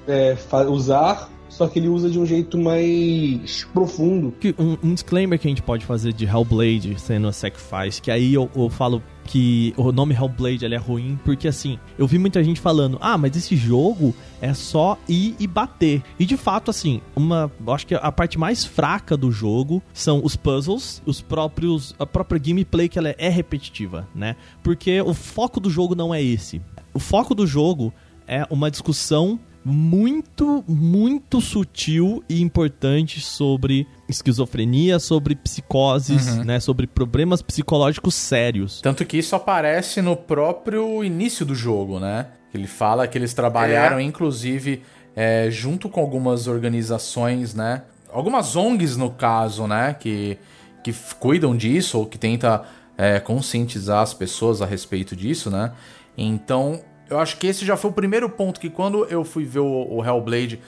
é, usar, só que ele usa de um jeito mais profundo. Um, um, disclaimer que a gente pode fazer de Hellblade sendo a Sacrifice, que aí eu, eu falo que o nome Hellblade ele é ruim, porque assim, eu vi muita gente falando, ah, mas esse jogo é só ir e bater. E de fato, assim, uma. Acho que a parte mais fraca do jogo são os puzzles, os próprios. a própria gameplay que ela é repetitiva, né? Porque o foco do jogo não é esse. O foco do jogo é uma discussão muito, muito sutil e importante sobre esquizofrenia, sobre psicoses, Uhum. né? Sobre problemas psicológicos sérios. Tanto que isso aparece no próprio início do jogo, né? Ele fala que eles trabalharam, É. inclusive, é, junto com algumas organizações, né? Algumas ONGs, no caso, né? Que, que cuidam disso ou que tenta é, conscientizar as pessoas a respeito disso, né? Então, eu acho que esse já foi o primeiro ponto que quando eu fui ver o, o Hellblade,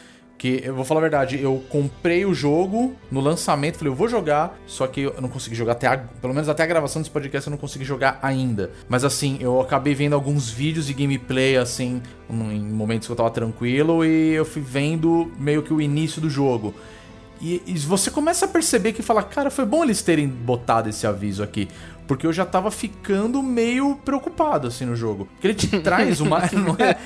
que eu vou falar a verdade, eu comprei o jogo no lançamento, falei, eu vou jogar, só que eu não consegui jogar até a, pelo menos até a gravação desse podcast eu não consegui jogar ainda. Mas assim, eu acabei vendo alguns vídeos de gameplay assim, em momentos que eu tava tranquilo e eu fui vendo meio que o início do jogo. E, e você começa a perceber que fala, cara, foi bom eles terem botado esse aviso aqui. Porque eu já tava ficando meio preocupado, assim, no jogo. Porque ele te traz uma. Não é?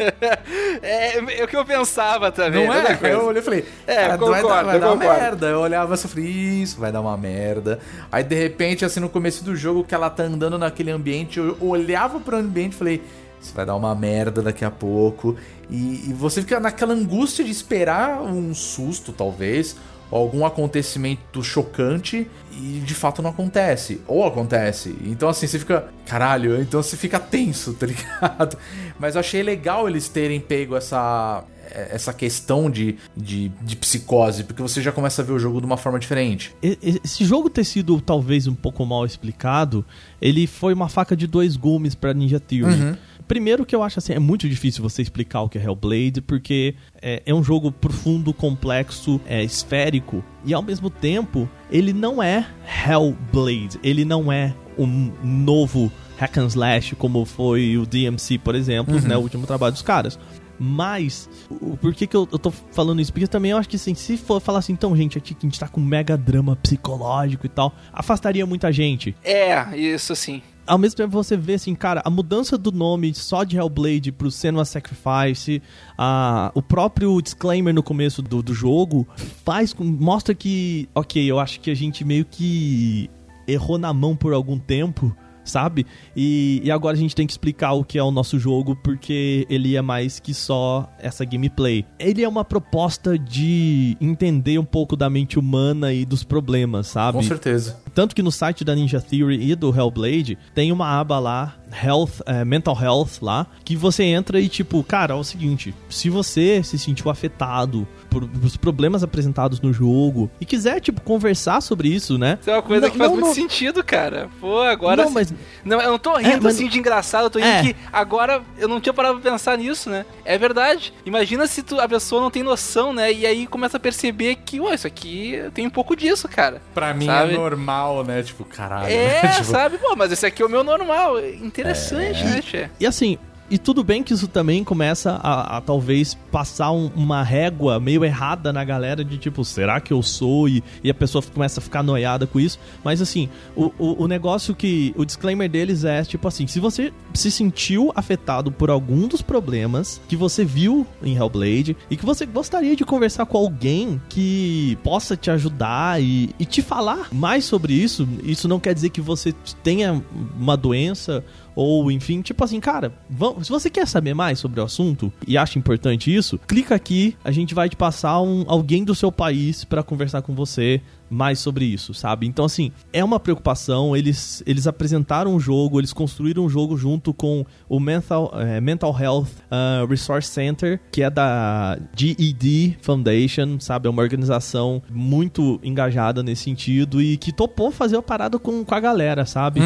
É, é o que eu pensava também. Não é? Eu olhei e falei, É, cara, vai concordo, dar, vai dar uma concordo. merda. Eu olhava assim e falei, isso, vai dar uma merda. Aí, de repente, assim, no começo do jogo, que ela tá andando naquele ambiente, eu olhava pro ambiente e falei, isso vai dar uma merda daqui a pouco. E, e você fica naquela angústia de esperar um susto, talvez, algum acontecimento chocante e de fato não acontece. Ou acontece. Então, assim, você fica. Caralho, então você fica tenso, tá ligado? Mas eu achei legal eles terem pego essa. Essa questão de, de, de psicose, porque você já começa a ver o jogo de uma forma diferente. Esse jogo ter sido talvez um pouco mal explicado, ele foi uma faca de dois gumes pra Ninja Theory. Uhum. Primeiro que eu acho assim, é muito difícil você explicar o que é Hellblade, porque é, é um jogo profundo, complexo, é esférico, e ao mesmo tempo, ele não é Hellblade, ele não é um novo hack and slash como foi o DMC, por exemplo, né, o último trabalho dos caras. Mas, o- por que, que eu, eu tô falando isso? Porque também eu acho que assim, se for falar assim, então, gente, aqui que a gente tá com um mega drama psicológico e tal, afastaria muita gente É, isso sim. Ao mesmo tempo você vê assim, cara, a mudança do nome só de Hellblade pro Senua Sacrifice, a, o próprio disclaimer no começo do, do jogo faz mostra que, ok, eu acho que a gente meio que errou na mão por algum tempo. Sabe? E, e agora a gente tem que explicar o que é o nosso jogo, porque ele é mais que só essa gameplay. Ele é uma proposta de entender um pouco da mente humana e dos problemas, sabe? Com certeza. Tanto que no site da Ninja Theory e do Hellblade tem uma aba lá, Health, eh, Mental Health lá, que você entra e tipo, cara, é o seguinte, se você se sentiu afetado por os problemas apresentados no jogo e quiser tipo conversar sobre isso, né? Isso é uma coisa Não- que faz não, muito não- sente cara. Pô, agora. Não, mas Não, eu não tô rindo É, mas- assim de engraçado, eu tô rindo É. que agora eu não tinha parado pra pensar nisso, né? É verdade. Imagina se tu- a pessoa não tem noção, né? E aí começa a perceber que, ué, isso aqui tem um pouco disso, cara. Pra mim Sabe? é normal, né? Tipo, caralho. É, né? Tipo, sabe? Pô, mas esse aqui é o meu normal. Interessante, né, Tchê? E assim, e tudo bem que isso também começa a, a talvez passar um- uma régua meio errada na galera de tipo, será que eu sou? E, e a pessoa começa a ficar noiada com isso. Mas assim, o, o, o negócio que. O disclaimer deles é tipo assim: se você se sentiu afetado por algum dos problemas que você viu em Hellblade e que você gostaria de conversar com alguém que possa te ajudar e, e te falar mais sobre isso, isso não quer dizer que você tenha uma doença ou enfim, tipo assim, cara, vamos, se você quer saber mais sobre o assunto e acha importante isso, clica aqui, a gente vai te passar um, alguém do seu país pra conversar com você mais sobre isso, sabe? Então assim, é uma preocupação, eles, eles apresentaram um jogo, eles construíram um jogo junto com o Mental, eh, Mental Health ah, Resource Center, que é da GED Foundation, sabe? É uma organização muito engajada nesse sentido e que topou fazer a parada com, com a galera, sabe?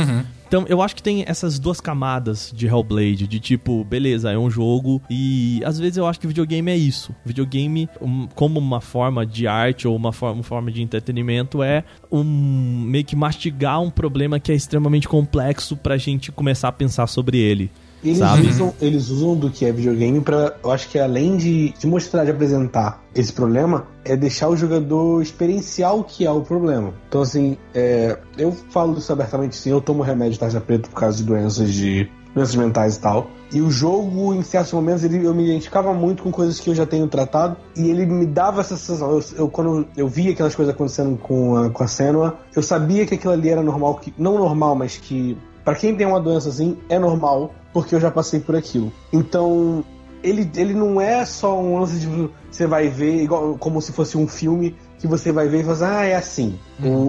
Então, eu acho que tem essas duas camadas de Hellblade, de tipo, beleza, é um jogo e às vezes eu acho que videogame é isso. Videogame, um, como uma forma de arte ou uma forma, uma forma de entretenimento, é um meio que mastigar um problema que é extremamente complexo pra gente começar a pensar sobre ele. Eles Sabe? usam, eles usam do que é videogame pra. Eu acho que além de, de mostrar, de apresentar esse problema, é deixar o jogador experienciar o que é o problema. Então, assim, é, eu falo isso abertamente sim, eu tomo remédio tarja preta por causa de doenças de. doenças mentais e tal. E o jogo, em certos momentos, ele, eu me identificava muito com coisas que eu já tenho tratado. E ele me dava essa sensação. Eu, eu- quando eu via aquelas coisas acontecendo com a, com a Senua, eu sabia que aquilo ali era normal, que, não normal, mas que Pra quem tem uma doença assim, é normal, porque eu já passei por aquilo. Então, ele, ele não é só um lance de você vai ver igual, como se fosse um filme que você vai ver e fala, ah, é assim.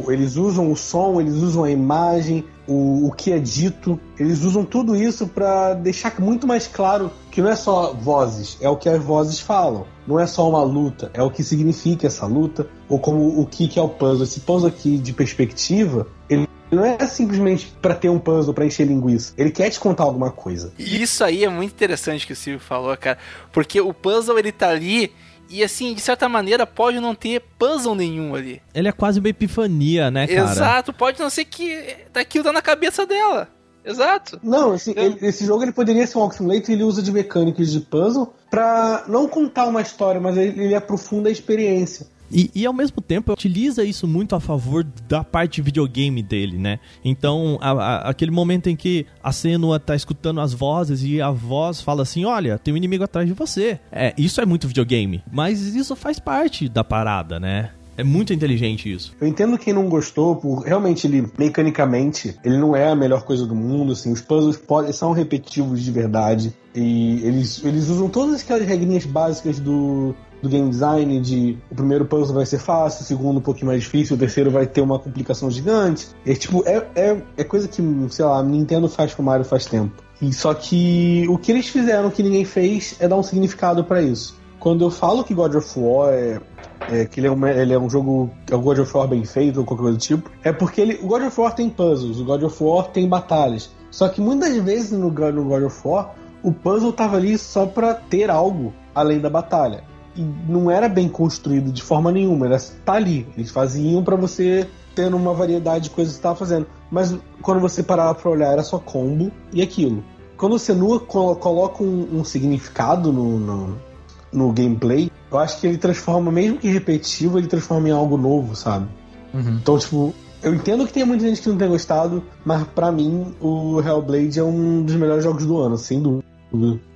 O- eles usam o som, eles usam a imagem, o, o que é dito, eles usam tudo isso pra deixar muito mais claro que não é só vozes, é o que as vozes falam. Não é só uma luta, é o que significa essa luta, ou como o que, que é o puzzle. Esse puzzle aqui de perspectiva, ele não é simplesmente pra ter um puzzle, pra encher linguiça. Ele quer te contar alguma coisa. E isso aí é muito interessante que o Silvio falou, cara. Porque o puzzle ele tá ali e assim, de certa maneira, pode não ter puzzle nenhum ali. Ele é quase uma epifania, né, cara? Exato, pode não ser que daquilo tá na cabeça dela. Exato. Não, assim, ele- esse jogo ele poderia ser um Walk Simulator e ele usa de mecânicas de puzzle pra não contar uma história, mas ele, ele aprofunda a experiência. E, e ao mesmo tempo utiliza isso muito a favor da parte videogame dele, né? Então, a- a- aquele momento em que a Senua tá escutando as vozes e a voz fala assim: Olha, tem um inimigo atrás de você. É, isso é muito videogame. Mas isso faz parte da parada, né? É muito inteligente isso. Eu entendo quem não gostou, por realmente ele, mecanicamente, ele não é a melhor coisa do mundo, assim, os puzzles podem, são repetitivos de verdade, e eles, eles usam todas aquelas regrinhas básicas do, do game design, de o primeiro puzzle vai ser fácil, o segundo um pouquinho mais difícil, o terceiro vai ter uma complicação gigante. É tipo, é, é, é coisa que, sei lá, a Nintendo faz com o Mario faz tempo. E só que o que eles fizeram que ninguém fez é dar um significado pra isso. Quando eu falo que God of War é, é, que ele é, uma- ele é um jogo, é um God of War bem feito ou qualquer coisa do tipo, é porque ele, o God of War tem puzzles, o God of War tem batalhas. Só que muitas vezes no, no God of War, o puzzle tava ali só pra ter algo além da batalha. E não era bem construído de forma nenhuma, era tá ali. Eles faziam pra você ter uma variedade de coisas que você tava fazendo. Mas quando você parava pra olhar, era só combo e aquilo. Quando Senua colo- coloca um, um significado no, no, no gameplay, eu acho que ele transforma, mesmo que repetitivo, ele transforma em algo novo, sabe? Então, tipo, eu entendo que tem muita gente que não tem gostado, mas pra mim o Hellblade é um dos melhores jogos do ano, sem dúvida.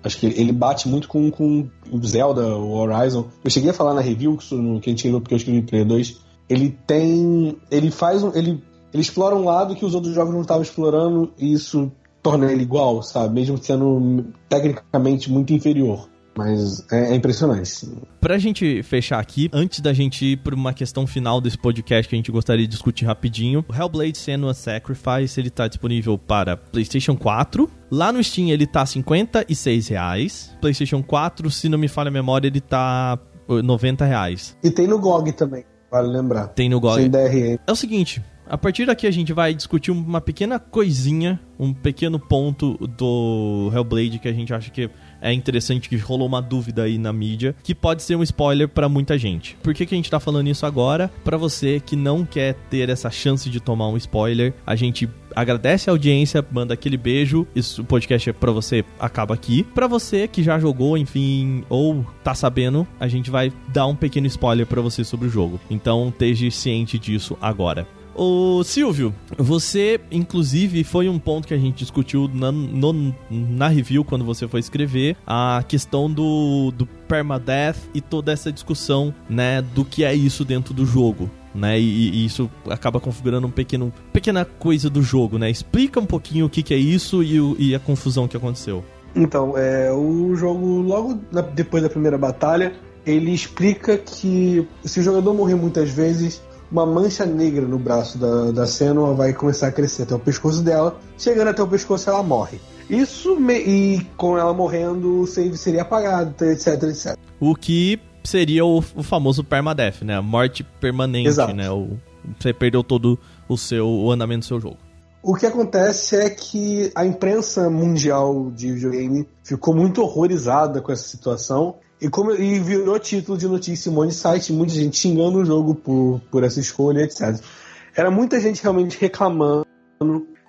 Acho que ele bate muito com, com o Zelda, o Horizon. Eu cheguei a falar na review que, no- que a gente leu porque eu escrevi Player 2. Ele tem. Ele faz um. Ele, ele explora um lado que os outros jogos não estavam explorando e isso torna ele igual, sabe? Mesmo sendo tecnicamente muito inferior. Mas é, é impressionante. Pra gente fechar aqui, antes da gente ir pra uma questão final desse podcast que a gente gostaria de discutir rapidinho, o Hellblade Senua Sacrifice, ele tá disponível para PlayStation 4. Lá no Steam ele tá 56 reais. PlayStation 4, se não me falha a memória, ele tá uh, 90 reais. E tem no GOG também, vale lembrar. Tem no GOG. Sem DRM. É o seguinte, a partir daqui a gente vai discutir uma pequena coisinha, um pequeno ponto do Hellblade que a gente acha que é interessante, que rolou uma dúvida aí na mídia, que pode ser um spoiler pra muita gente. Por que, que a gente tá falando isso agora? Pra você que não quer ter essa chance de tomar um spoiler, a gente agradece a audiência, manda aquele beijo. Isso, o podcast é pra você, acaba aqui. Pra você que já jogou, enfim, ou tá sabendo, a gente vai dar um pequeno spoiler pra você sobre o jogo. Então, esteja ciente disso agora. Ô Silvio, você inclusive foi um ponto que a gente discutiu na, no- na review quando você foi escrever a questão do, do permadeath e toda essa discussão, né, do que é isso dentro do jogo. Né, e, e isso acaba configurando um pequeno, pequena coisa do jogo, né? Explica um pouquinho o que, que é isso e, o- e a confusão que aconteceu. Então, é, o jogo, logo na- depois da primeira batalha, ele explica que se o jogador morrer muitas vezes, uma mancha negra no braço da, da Senua vai começar a crescer até o pescoço dela. Chegando até o pescoço, ela morre. Isso, me- e com ela morrendo, o save seria apagado, etc, etc. O que seria o, o famoso permadeath, né? A morte permanente, Exato. né? O, você perdeu todo o seu o andamento do seu jogo. O que acontece é que a imprensa mundial de videogame ficou muito horrorizada com essa situação e, como, e virou título de notícia em um monte de site, muita gente xingando o jogo por, por essa escolha, etc. Era muita gente realmente reclamando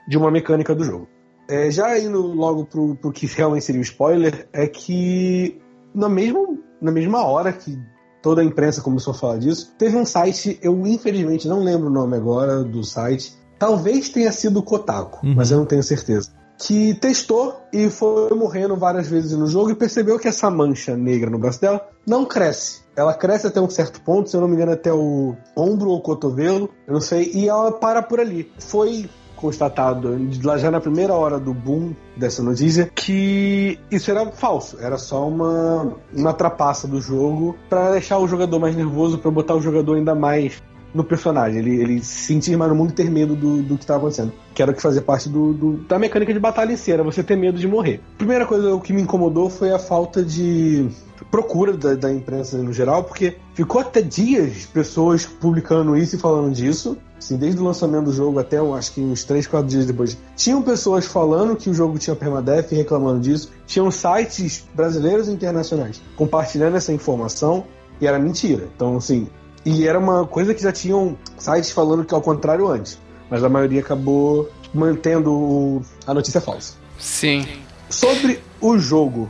de uma mecânica do jogo. É, já indo logo pro, pro que realmente seria o spoiler, é que na mesma, na mesma hora que toda a imprensa começou a falar disso, teve um site, eu infelizmente não lembro o nome agora do site, talvez tenha sido o Kotaku, Uhum. mas eu não tenho certeza. Que testou e foi morrendo várias vezes no jogo e percebeu que essa mancha negra no braço dela não cresce. Ela cresce até um certo ponto, se eu não me engano, até o ombro ou cotovelo, eu não sei, e ela para por ali. Foi constatado já na primeira hora do boom dessa notícia que isso era falso, era só uma, uma trapaça do jogo para deixar o jogador mais nervoso, para botar o jogador ainda mais no personagem, ele, ele se sentir mais no mundo e ter medo do, do que estava acontecendo. Que era o que fazia parte do, do, da mecânica de batalha em si, era você ter medo de morrer. Primeira coisa o que me incomodou foi a falta de procura da, da imprensa no geral, porque ficou até dias pessoas publicando isso e falando disso. Assim, desde o lançamento do jogo até acho que uns 3, 4 dias depois. Tinham pessoas falando que o jogo tinha permadeath e reclamando disso. Tinham sites brasileiros e internacionais compartilhando essa informação e era mentira. Então, assim, e era uma coisa que já tinham sites falando que ao contrário antes. Mas a maioria acabou mantendo a notícia falsa. Sim. Sobre o jogo,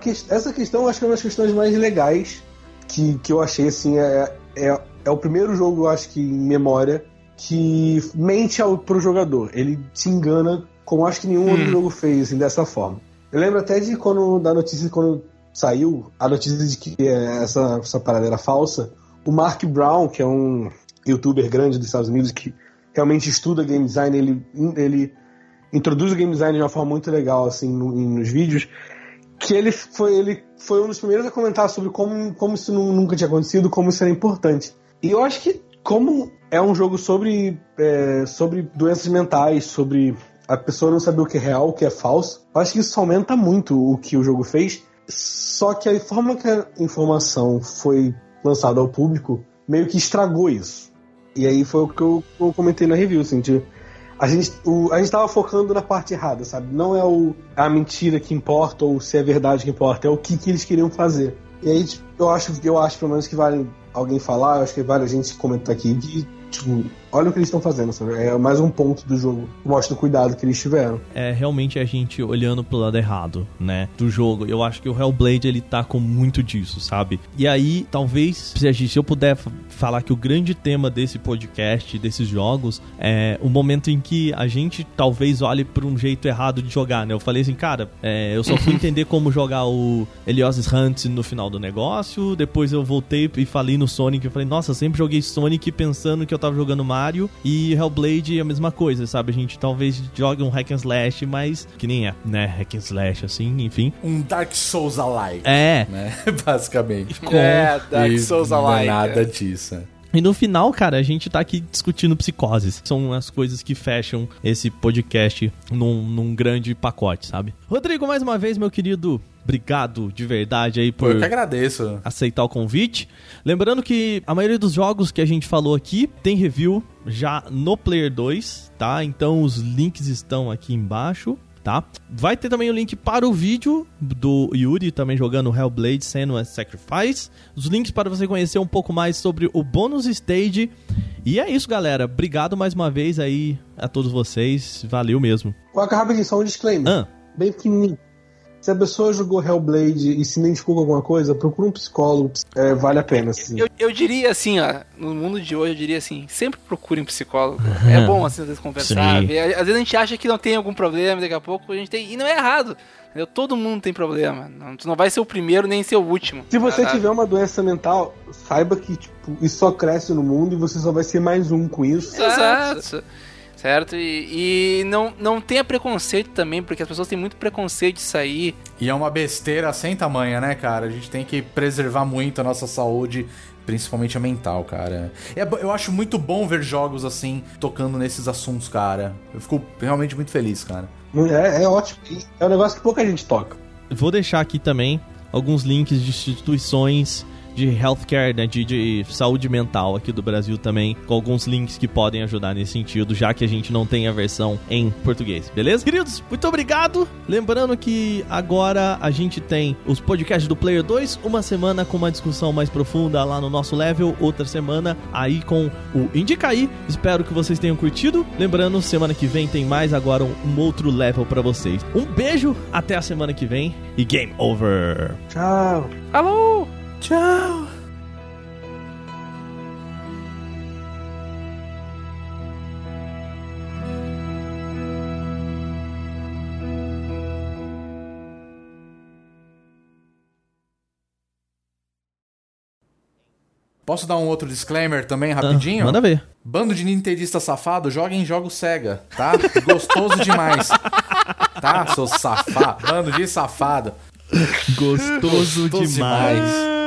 que, essa questão acho que é uma das questões mais legais que, que eu achei assim. É, é, é o primeiro jogo, acho que, em memória, que mente ao, pro jogador. Ele te engana como acho que nenhum hum. outro jogo fez, assim, dessa forma. Eu lembro até de quando da notícia, quando saiu a notícia de que essa, essa parada era falsa, o Mark Brown, que é um youtuber grande dos Estados Unidos que realmente estuda game design, ele, ele introduz o game design de uma forma muito legal assim no, nos vídeos, que ele foi, ele foi um dos primeiros a comentar sobre como, como isso nunca tinha acontecido, como isso era importante. E eu acho que como é um jogo sobre, é, sobre doenças mentais, sobre a pessoa não saber o que é real, o que é falso, eu acho que isso aumenta muito o que o jogo fez. Só que a forma que a informação foi lançado ao público, meio que estragou isso. E aí foi o que eu, eu comentei na review, assim, de, a gente, o, a gente tava focando na parte errada, sabe? Não é o, a mentira que importa ou se é verdade que importa, é o que, que eles queriam fazer. E aí, tipo, eu acho, eu acho pelo menos que vale alguém falar, eu acho que vale a gente comentar aqui que Tipo, olha o que eles estão fazendo, sabe? É mais um ponto do jogo. Mostra o cuidado que eles tiveram. É realmente a gente olhando pro lado errado, né? Do jogo. Eu acho que o Hellblade ele tá com muito disso, sabe? E aí, talvez, se eu puder falar que o grande tema desse podcast, desses jogos, é o momento em que a gente talvez olhe por um jeito errado de jogar, né? Eu falei assim, cara, é, eu só fui entender como jogar o Elios's Hunt no final do negócio, depois eu voltei e falei no Sonic, eu falei, nossa, sempre joguei Sonic pensando que eu tava jogando Mario e Hellblade é a mesma coisa, sabe? A gente talvez jogue um hack and slash, mas que nem é, né? Hack and slash, assim, enfim. Um Dark Souls alike. É. Né? Basicamente. Com... É, Dark Souls alike. Não é nada disso. E no final, cara, a gente tá aqui discutindo psicoses. São as coisas que fecham esse podcast num, num grande pacote, sabe? Rodrigo, mais uma vez, meu querido, Obrigado de verdade aí por. Eu que agradeço. Aceitar o convite. Lembrando que a maioria dos jogos que a gente falou aqui tem review já no Player 2, tá? Então os links estão aqui embaixo. Tá? Vai ter também o link para o vídeo do Yuri também jogando Hellblade Senua's Sacrifice. Os links para você conhecer um pouco mais sobre o bônus stage. E é isso, galera. Obrigado mais uma vez aí a todos vocês. Valeu mesmo. Coloca rapidinho só um disclaimer. Ah. Bem pequenininho. Se a pessoa jogou Hellblade e se identificou com alguma coisa, procura um psicólogo, é, vale a pena. Assim. Eu, eu, diria assim, ó, no mundo de hoje, eu diria assim, sempre procure um psicólogo. Uhum. É bom, assim, às vezes conversar. Ver. Às vezes a gente acha que não tem algum problema, daqui a pouco a gente tem. E não é errado. Entendeu? Todo mundo tem problema. Não, tu não vai ser o primeiro nem ser o último. Se você tiver uma doença mental, saiba que tipo, isso só cresce no mundo e você só vai ser mais um com isso. Exato certo? E, e, não, não tenha preconceito também, porque as pessoas têm muito preconceito de sair. E é uma besteira sem tamanha, né, cara? A gente tem que preservar muito a nossa saúde, principalmente a mental, cara. É, eu acho muito bom ver jogos assim, tocando nesses assuntos, cara. Eu fico realmente muito feliz, cara. É, é ótimo. É um negócio que pouca gente toca. Vou deixar aqui também alguns links de instituições de healthcare, né, de, de saúde mental aqui do Brasil também, com alguns links que podem ajudar nesse sentido, já que a gente não tem a versão em português, beleza? Queridos, muito obrigado. Lembrando que agora a gente tem os podcasts do Player 2, uma semana com uma discussão mais profunda lá no nosso level, outra semana aí com o Indicaí. Espero que vocês tenham curtido. Lembrando, semana que vem tem mais agora um, um outro level para vocês. Um beijo, até a semana que vem e game over. Tchau. Alô! Tchau! Posso dar um outro disclaimer também, rapidinho? Ah, manda ver. Bando de nintendista safado, joguem jogos Sega, tá? Gostoso demais. Tá, seu safado. Bando de safado. Gostoso, Gostoso demais.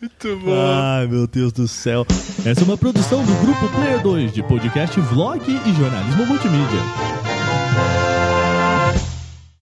Muito Ai, meu Deus do céu. Essa é uma produção do Grupo Player 2 de podcast, vlog e jornalismo multimídia.